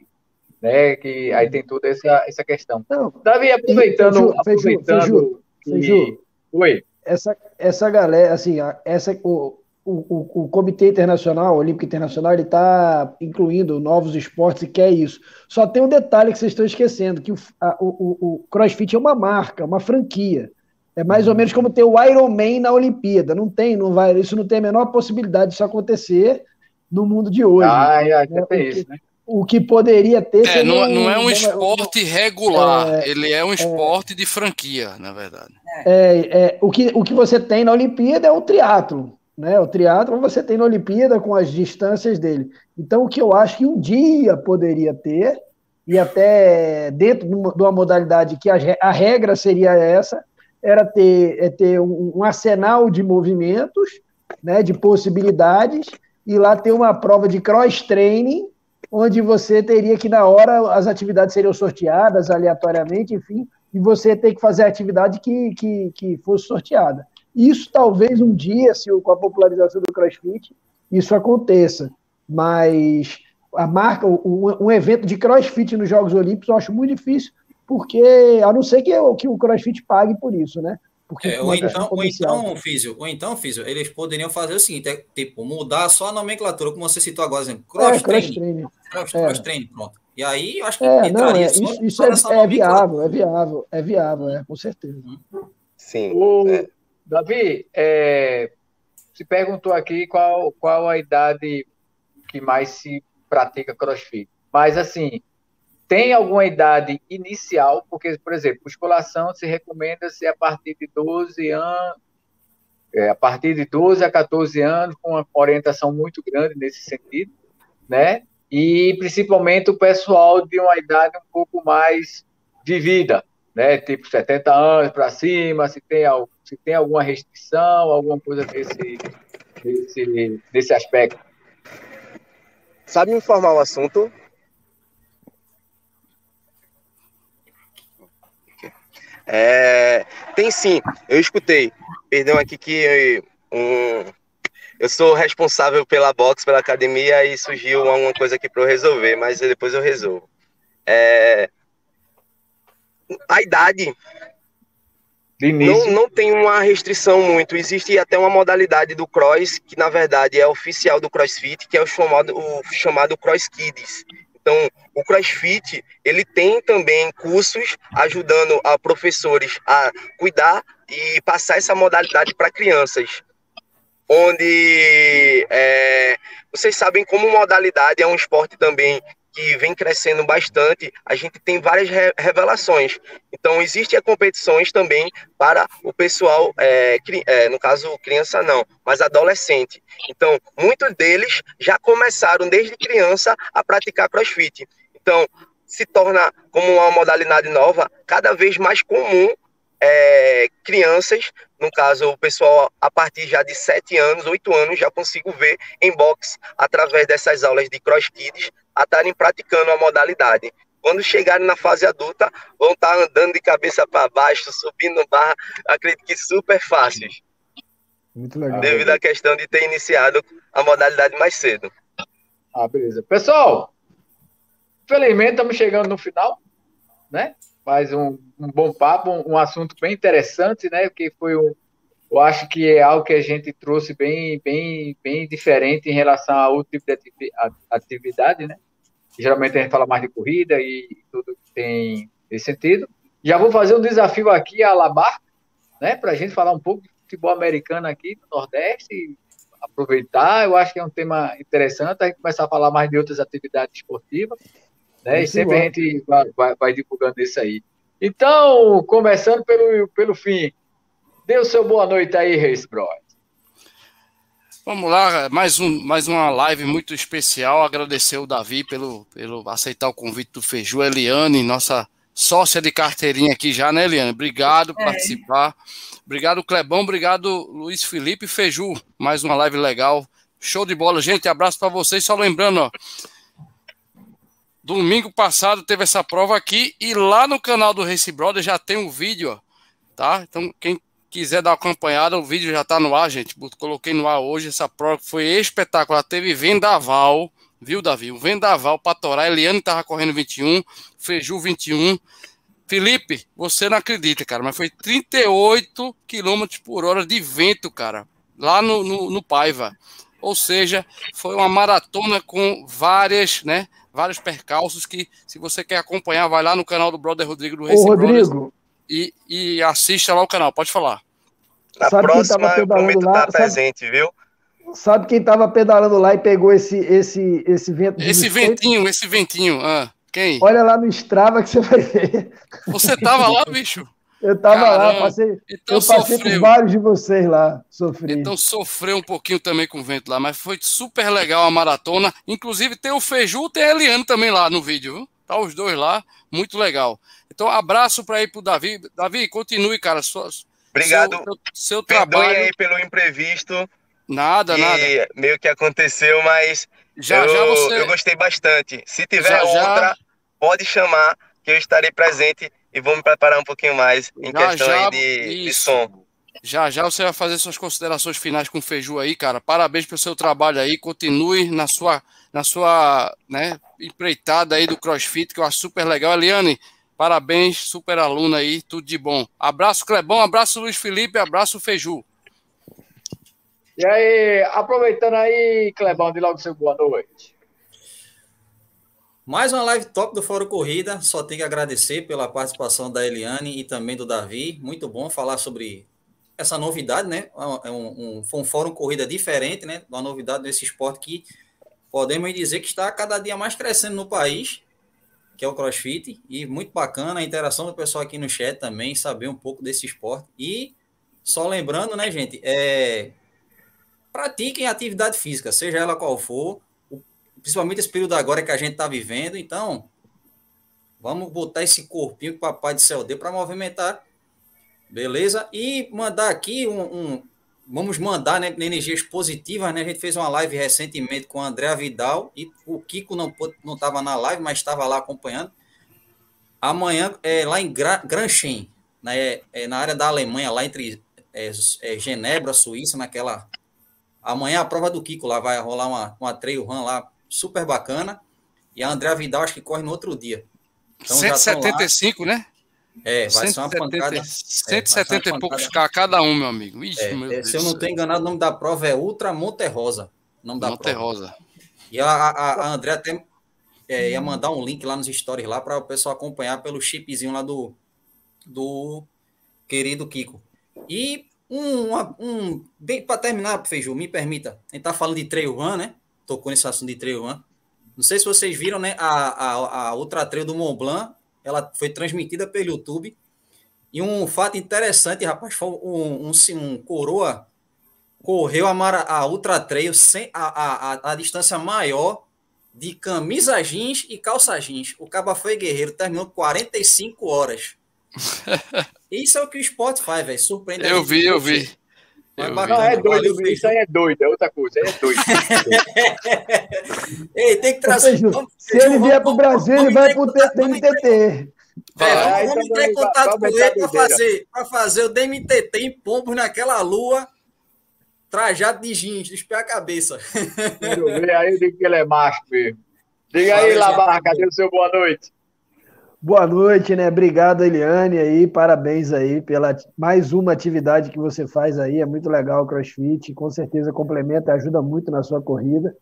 né? Que aí tem toda essa, essa questão. Não, Davi, aproveitando. Feiju, aproveitando feiju, feiju, Oi. Essa, essa galera, assim, essa, o, o, o, Comitê Internacional, Olímpico Internacional, ele está incluindo novos esportes e quer isso. Só tem um detalhe que vocês estão esquecendo, que o, a, o, o, CrossFit é uma marca, uma franquia. É mais ou menos como ter o Ironman na Olimpíada. Não tem, não vai, isso não tem a menor possibilidade disso acontecer no mundo de hoje. Ah, é, né? tem isso, né? O que poderia ter. É, não, não, é um esporte regular, é, ele é um é. esporte é, de franquia, na verdade. É, é, o, que, o que você tem na Olimpíada é o triatlo né? O triatlo você tem na Olimpíada com as distâncias dele. Então, o que eu acho que um dia poderia ter, e até dentro de uma modalidade que a regra seria essa, era ter, é ter um, arsenal de movimentos, né, de possibilidades, e lá ter uma prova de cross-training, onde você teria que, na hora, as atividades seriam sorteadas aleatoriamente, enfim, e você ter que fazer a atividade que, que, que fosse sorteada. Isso talvez um dia, se com a popularização do CrossFit, isso aconteça. Mas a marca, um, um evento de CrossFit nos Jogos Olímpicos, eu acho muito difícil, porque a não ser que, que o CrossFit pague por isso, né? Porque é, ou, então, ou então, Físio, ou então, Físio, eles poderiam fazer o seguinte, é, tipo, mudar só a nomenclatura, como você citou agora, exemplo, cross, é, cross training. Cross, é. cross training, pronto. E aí, eu acho que é, não, é, isso, isso é, é viável, é viável, é viável, é, com certeza. Sim. O, é. Davi, é, se perguntou aqui qual, qual a idade que mais se pratica crossfit. Mas, assim, tem alguma idade inicial? Porque, por exemplo, musculação se recomenda se a partir de 12 anos, é, a partir de 12 a 14 anos, com uma orientação muito grande nesse sentido, né? E principalmente o pessoal de uma idade um pouco mais de vida, né? Tipo 70 anos para cima, se tem algo se tem alguma restrição, alguma coisa desse, desse, desse aspecto. Sabe me informar o assunto? É, tem sim, eu escutei. Perdão aqui que um, eu sou responsável pela box, pela academia e surgiu alguma coisa aqui para eu resolver, mas depois eu resolvo. É, a idade não, não tem uma restrição muito. Existe até uma modalidade do cross, que na verdade é oficial do CrossFit, que é o chamado, o chamado Cross Kids. Então, o CrossFit, ele tem também cursos ajudando a professores a cuidar e passar essa modalidade para crianças. Onde é, vocês sabem como modalidade é um esporte também que vem crescendo bastante, a gente tem várias re revelações. Então, existem competições também para o pessoal, é, é, no caso, criança não, mas adolescente. Então, muitos deles já começaram desde criança a praticar crossfit. Então, se torna como uma modalidade nova, cada vez mais comum é, crianças, no caso o pessoal a partir já de 7 anos, 8 anos, já consigo ver em box através dessas aulas de cross kids a estarem praticando a modalidade. quando chegarem na fase adulta, vão estar tá andando de cabeça para baixo, subindo barra, acredito que super fáceis. Muito legal. Devido à questão de ter iniciado a modalidade mais cedo. Ah, beleza. Pessoal, felizmente estamos chegando no final, né? Mais um, um bom papo, um, um, assunto bem interessante, né? Que foi um, eu acho que é algo que a gente trouxe bem, bem, bem diferente em relação a outro tipo de atividade, né? Geralmente a gente fala mais de corrida e tudo que tem esse sentido. Já vou fazer um desafio aqui a Labar, né? Para a gente falar um pouco de futebol americano aqui no Nordeste, aproveitar. Eu acho que é um tema interessante. A gente começar a falar mais de outras atividades esportivas, né? E sempre bom. a gente vai, vai, vai, divulgando isso aí. Então, começando pelo, pelo fim, dê o seu boa noite aí, Reis Bros. Vamos lá, mais, um, mais uma live muito especial. Agradecer o Davi pelo, pelo aceitar o convite do Feiju, Eliane, nossa sócia de carteirinha aqui já, né, Eliane? Obrigado por é. participar. Obrigado, Clebão. Obrigado, Luiz Felipe Feju. Mais uma live legal. Show de bola, gente. Abraço para vocês. Só lembrando, ó. Domingo passado teve essa prova aqui e lá no canal do Race Brother já tem um vídeo, ó, tá? Então, quem quiser dar uma acompanhada, o vídeo já tá no ar, gente. Coloquei no ar hoje. Essa prova foi espetacular. Teve vendaval, viu, Davi? O vendaval para torar. Eliane tava correndo 21, Feju 21. Felipe, você não acredita, cara, mas foi 38 km por hora de vento, cara, lá no, no, no Paiva. Ou seja, foi uma maratona com várias, né, vários percalços que, se você quer acompanhar, vai lá no canal do Brother Rodrigo do Race Rodrigo. e, e assista lá o canal. Pode falar. Na sabe próxima eu prometo lá, estar presente, viu? Sabe quem estava pedalando lá e pegou esse, esse, esse vento? Esse ventinho, esse ventinho. Ah. Quem? Olha lá no Strava que você vai ver. Você tava lá, [LAUGHS] bicho? Eu tava Caramba. lá, passei, então eu passei sofreu. por vários de vocês lá, sofri. Então sofreu um pouquinho também com o vento lá, mas foi super legal a maratona. Inclusive tem o Feju, tem a Eliane também lá no vídeo, viu? Tá os dois lá, muito legal. Então abraço para ir pro Davi. Davi, continue, cara. Sua, Obrigado. Seu, seu trabalho. aí pelo imprevisto. Nada, nada. Meio que aconteceu, mas já, eu, já você... eu gostei bastante. Se tiver já, outra, já... pode chamar, que eu estarei presente e vou me preparar um pouquinho mais em questão aí de, de, som. Já já você vai fazer suas considerações finais com o Feiju aí, cara. Parabéns pelo seu trabalho aí. Continue na sua, na sua né, empreitada aí do CrossFit, que eu acho super legal. Eliane, parabéns, super aluna aí, tudo de bom. Abraço, Clebão, abraço, Luiz Felipe, abraço, Feiju. E aí, aproveitando aí, Clebão, de logo seu boa noite. Mais uma live top do Fórum Corrida. Só tenho que agradecer pela participação da Eliane e também do Davi. Muito bom falar sobre essa novidade, né? É um, um, foi um Fórum Corrida diferente, né? Uma novidade desse esporte que podemos dizer que está cada dia mais crescendo no país, que é o CrossFit. E muito bacana a interação do pessoal aqui no chat também, saber um pouco desse esporte. E só lembrando, né, gente? É, pratiquem atividade física, seja ela qual for, principalmente esse período agora que a gente está vivendo. Então, vamos botar esse corpinho que o Papai do Céu deu para movimentar, beleza? E mandar aqui um, um vamos mandar né, energias positivas, né? A gente fez uma live recentemente com o André Vidal e o Kiko não estava na live, mas estava lá acompanhando. Amanhã é lá em Granchen, né, é, na área da Alemanha, lá entre é, é, Genebra, Suíça, naquela Amanhã a prova do Kiko lá vai rolar uma, uma trail run lá super bacana. E a André Vidal acho que corre no outro dia. Então, 175, né? É, vai 170, ser uma pancada. 170 é, e poucos K cada um, meu amigo. Ixi, é, meu é, se eu não estou enganado, o nome da prova é Ultra Monterrosa. Nome da Monterrosa. Prova. E a, a, a André até é, ia mandar um link lá nos stories lá para o pessoal acompanhar pelo chipzinho lá do, do querido Kiko. E um, um bem para terminar, Feiju, me permita. A gente tá falando de trail run, né? Tocou nesse assunto de trail run. Não sei se vocês viram, né? A, a, a outra trail do Mont Blanc, ela foi transmitida pelo YouTube. E um fato interessante, rapaz, foi um, um, um coroa correu a, Mara, a Ultra Trail sem a, a, a, distância maior de camisa jeans e calça jeans. O Caba foi guerreiro, terminou 45 horas. [LAUGHS] Isso é o que o esporte faz, velho. Surpreende. Eu vi, eu vi. Não, é doido, isso aí é doido, é outra coisa, é doido. [LAUGHS] Ei, tem que trazer. Se ele vier para o Brasil, ele vai para o DMTT. É, vamos ter contato com ele para fazer, fazer o DMTT em pombos naquela lua, trajado de jeans, pés à cabeça. Quero ver aí, digo que ele é macho mesmo. Diga aí, Labarra, cadê o seu boa noite? Boa noite, né? Obrigado, Eliane, aí, parabéns aí pela mais uma atividade que você faz aí, é muito legal o CrossFit, com certeza complementa, ajuda muito na sua corrida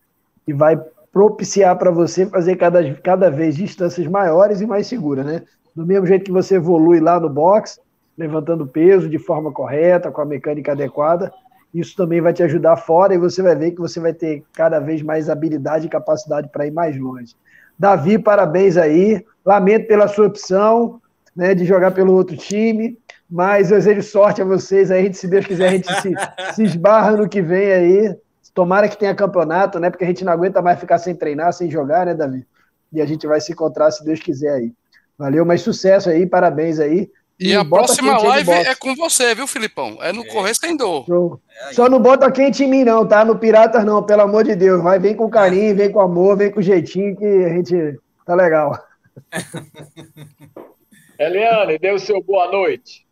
e vai propiciar para você fazer cada, cada vez distâncias maiores e mais seguras, né? Do mesmo jeito que você evolui lá no box, levantando peso de forma correta, com a mecânica adequada, isso também vai te ajudar fora e você vai ver que você vai ter cada vez mais habilidade e capacidade para ir mais longe. Davi, parabéns aí. Lamento pela sua opção né, de jogar pelo outro time, mas eu desejo sorte a vocês. Aí, se Deus quiser, a gente se, [LAUGHS] se esbarra no que vem aí. Tomara que tenha campeonato, né? Porque a gente não aguenta mais ficar sem treinar, sem jogar, né, Davi? E a gente vai se encontrar, se Deus quiser aí. Valeu, mas sucesso aí, parabéns aí. E, e a próxima live é com você, viu, Filipão? É no é. Correr Sem Dor. É Só não bota quente em mim, não, tá? No Piratas, não, pelo amor de Deus. Vai, vem com carinho, vem com amor, vem com jeitinho, que a gente tá legal. [LAUGHS] Eliane, dê o seu boa noite.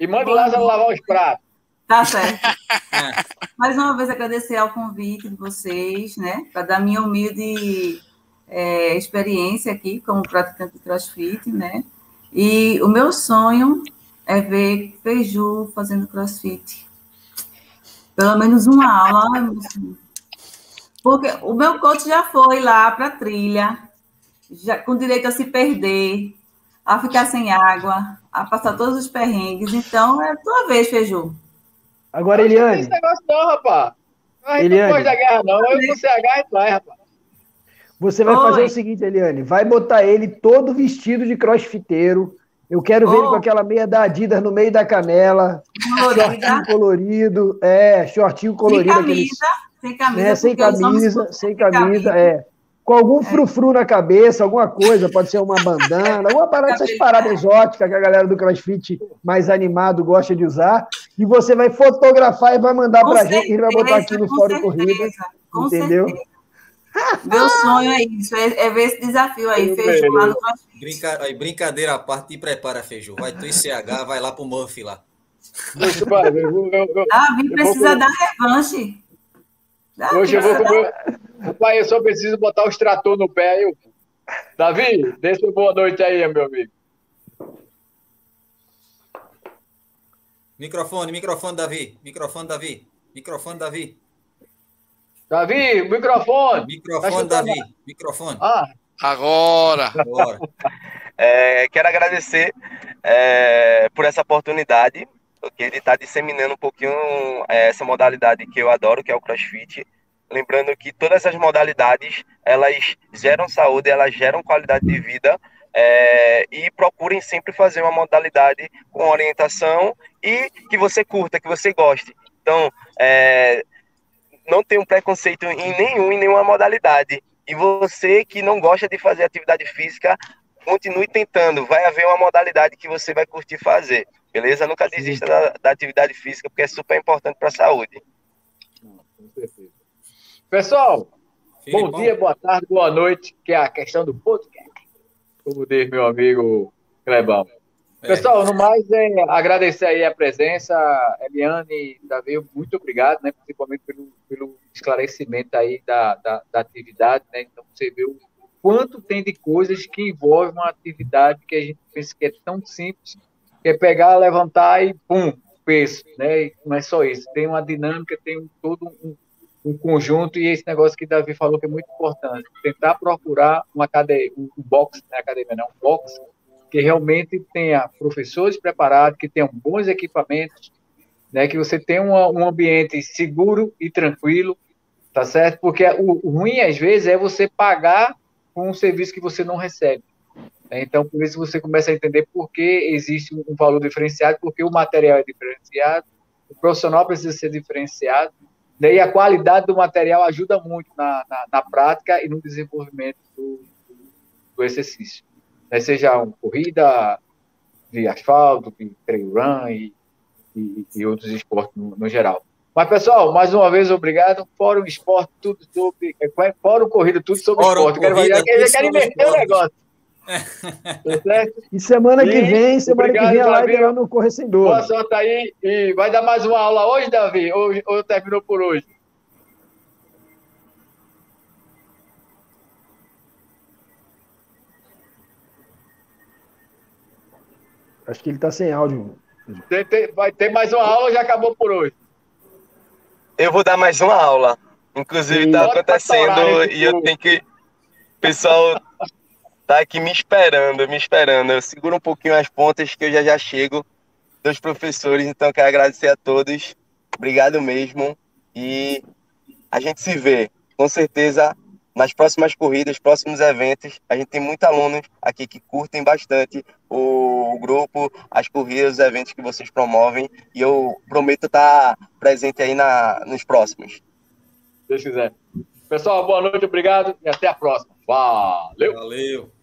E manda o Lázaro lavar os pratos. Tá certo. É. Mais uma vez agradecer ao convite de vocês, né? Para dar minha humilde é, experiência aqui como praticante de crossfit, né? E o meu sonho é ver Feiju fazendo crossfit. Pelo menos uma aula. Porque o meu coach já foi lá para a trilha, já, com direito a se perder, a ficar sem água, a passar todos os perrengues. Então, é a tua vez, Feiju. Agora, Eliane. Não esse negócio não, rapaz. A gente não gosta da guerra, não. Eu não sei a guerra e vai, rapaz. Você vai Oi. fazer o seguinte, Eliane, vai botar ele todo vestido de crossfiteiro. Eu quero oh. ver ele com aquela meia da Adidas no meio da canela, Colorida. shortinho colorido, é, shortinho colorido. Sem camisa, aqueles, sem camisa. Né, sem camisa, sem camisa, é. Com algum é. frufru na cabeça, alguma coisa, pode ser uma bandana, alguma parada, essas paradas exóticas que a galera do CrossFit mais animado gosta de usar. E você vai fotografar e vai mandar pra certeza, gente, e vai botar aqui no Fórum Corrida. Entendeu? Certeza. Meu sonho é isso, é, é ver esse desafio aí, Feijão, lá no Brinca, aí, Brincadeira à parte, te prepara, Feijão. Vai tu CH, vai lá pro Murphy lá. Eu eu, eu, Davi precisa vou... dar revanche. Davi Hoje eu vou comer. Pai, eu só preciso botar o extrator no pé aí. Davi, deixa uma boa noite aí, meu amigo. Microfone, microfone, Davi. Microfone, Davi. Microfone, Davi. Davi, microfone. Microfone, tá Davi. Microfone. Ah. Agora. Agora. [LAUGHS] é, quero agradecer é, por essa oportunidade, porque de estar tá disseminando um pouquinho é, essa modalidade que eu adoro, que é o CrossFit. Lembrando que todas as modalidades, elas geram saúde, elas geram qualidade de vida, é, e procurem sempre fazer uma modalidade com orientação e que você curta, que você goste. Então, é, não tem um preconceito em nenhum, em nenhuma modalidade. E você que não gosta de fazer atividade física, continue tentando. Vai haver uma modalidade que você vai curtir fazer. Beleza? Nunca desista da, da atividade física, porque é super importante para a saúde. Com certeza. Pessoal, bom dia, boa tarde, boa noite, que é a questão do podcast. Como diz meu amigo Clebão. É. Pessoal, no mais, é agradecer aí a presença, Eliane, Davi, muito obrigado, né, principalmente pelo, pelo esclarecimento aí da, da, da, atividade, né, então você vê o quanto tem de coisas que envolvem uma atividade que a gente pensa que é tão simples, que é pegar, levantar e pum, peso, né, não é só isso, tem uma dinâmica, tem um, todo um, um conjunto, e esse negócio que Davi falou que é muito importante, tentar procurar uma cadeia, um, um box, né, academia não, um box, que realmente tenha professores preparados, que tenham bons equipamentos, né, que você tenha um, um ambiente seguro e tranquilo, tá certo? Porque o, o, ruim, às vezes, é você pagar com um serviço que você não recebe. Né? Então, por isso você começa a entender por que existe um valor diferenciado, porque o material é diferenciado, o profissional precisa ser diferenciado, né? e a qualidade do material ajuda muito na, na, na prática e no desenvolvimento do, do exercício né, seja uma corrida de asfalto, de trail run e, e, e outros esportes no, no, geral. Mas, pessoal, mais uma vez, obrigado. Fórum Esporte, tudo sobre. É, é? Fórum Corrida, tudo sobre Fórum esporte. Corrida, quero, já quero inverter o negócio. Tá? [LAUGHS] E semana que vem, semana que vem a live lá no Corre Sem Dor. Boa sorte aí. E vai dar mais uma aula hoje, Davi? Ou, ou terminou por hoje? Acho que ele está sem áudio. Tem, tem, vai ter mais uma aula ou já acabou por hoje? Eu vou dar mais uma aula. Inclusive, está acontecendo e eu tenho que. O pessoal tá aqui me esperando, me esperando. Eu seguro um pouquinho as pontas que eu já já chego dos professores. Então, quero agradecer a todos. Obrigado mesmo. E a gente se vê, com certeza, nas próximas corridas, próximos eventos. A gente tem muitos alunos aqui que curtem bastante o, grupo, as corridas, os eventos que vocês promovem. E eu prometo estar presente aí na, nos próximos. Se Deus quiser. Pessoal, boa noite, obrigado e até a próxima. Valeu! Valeu!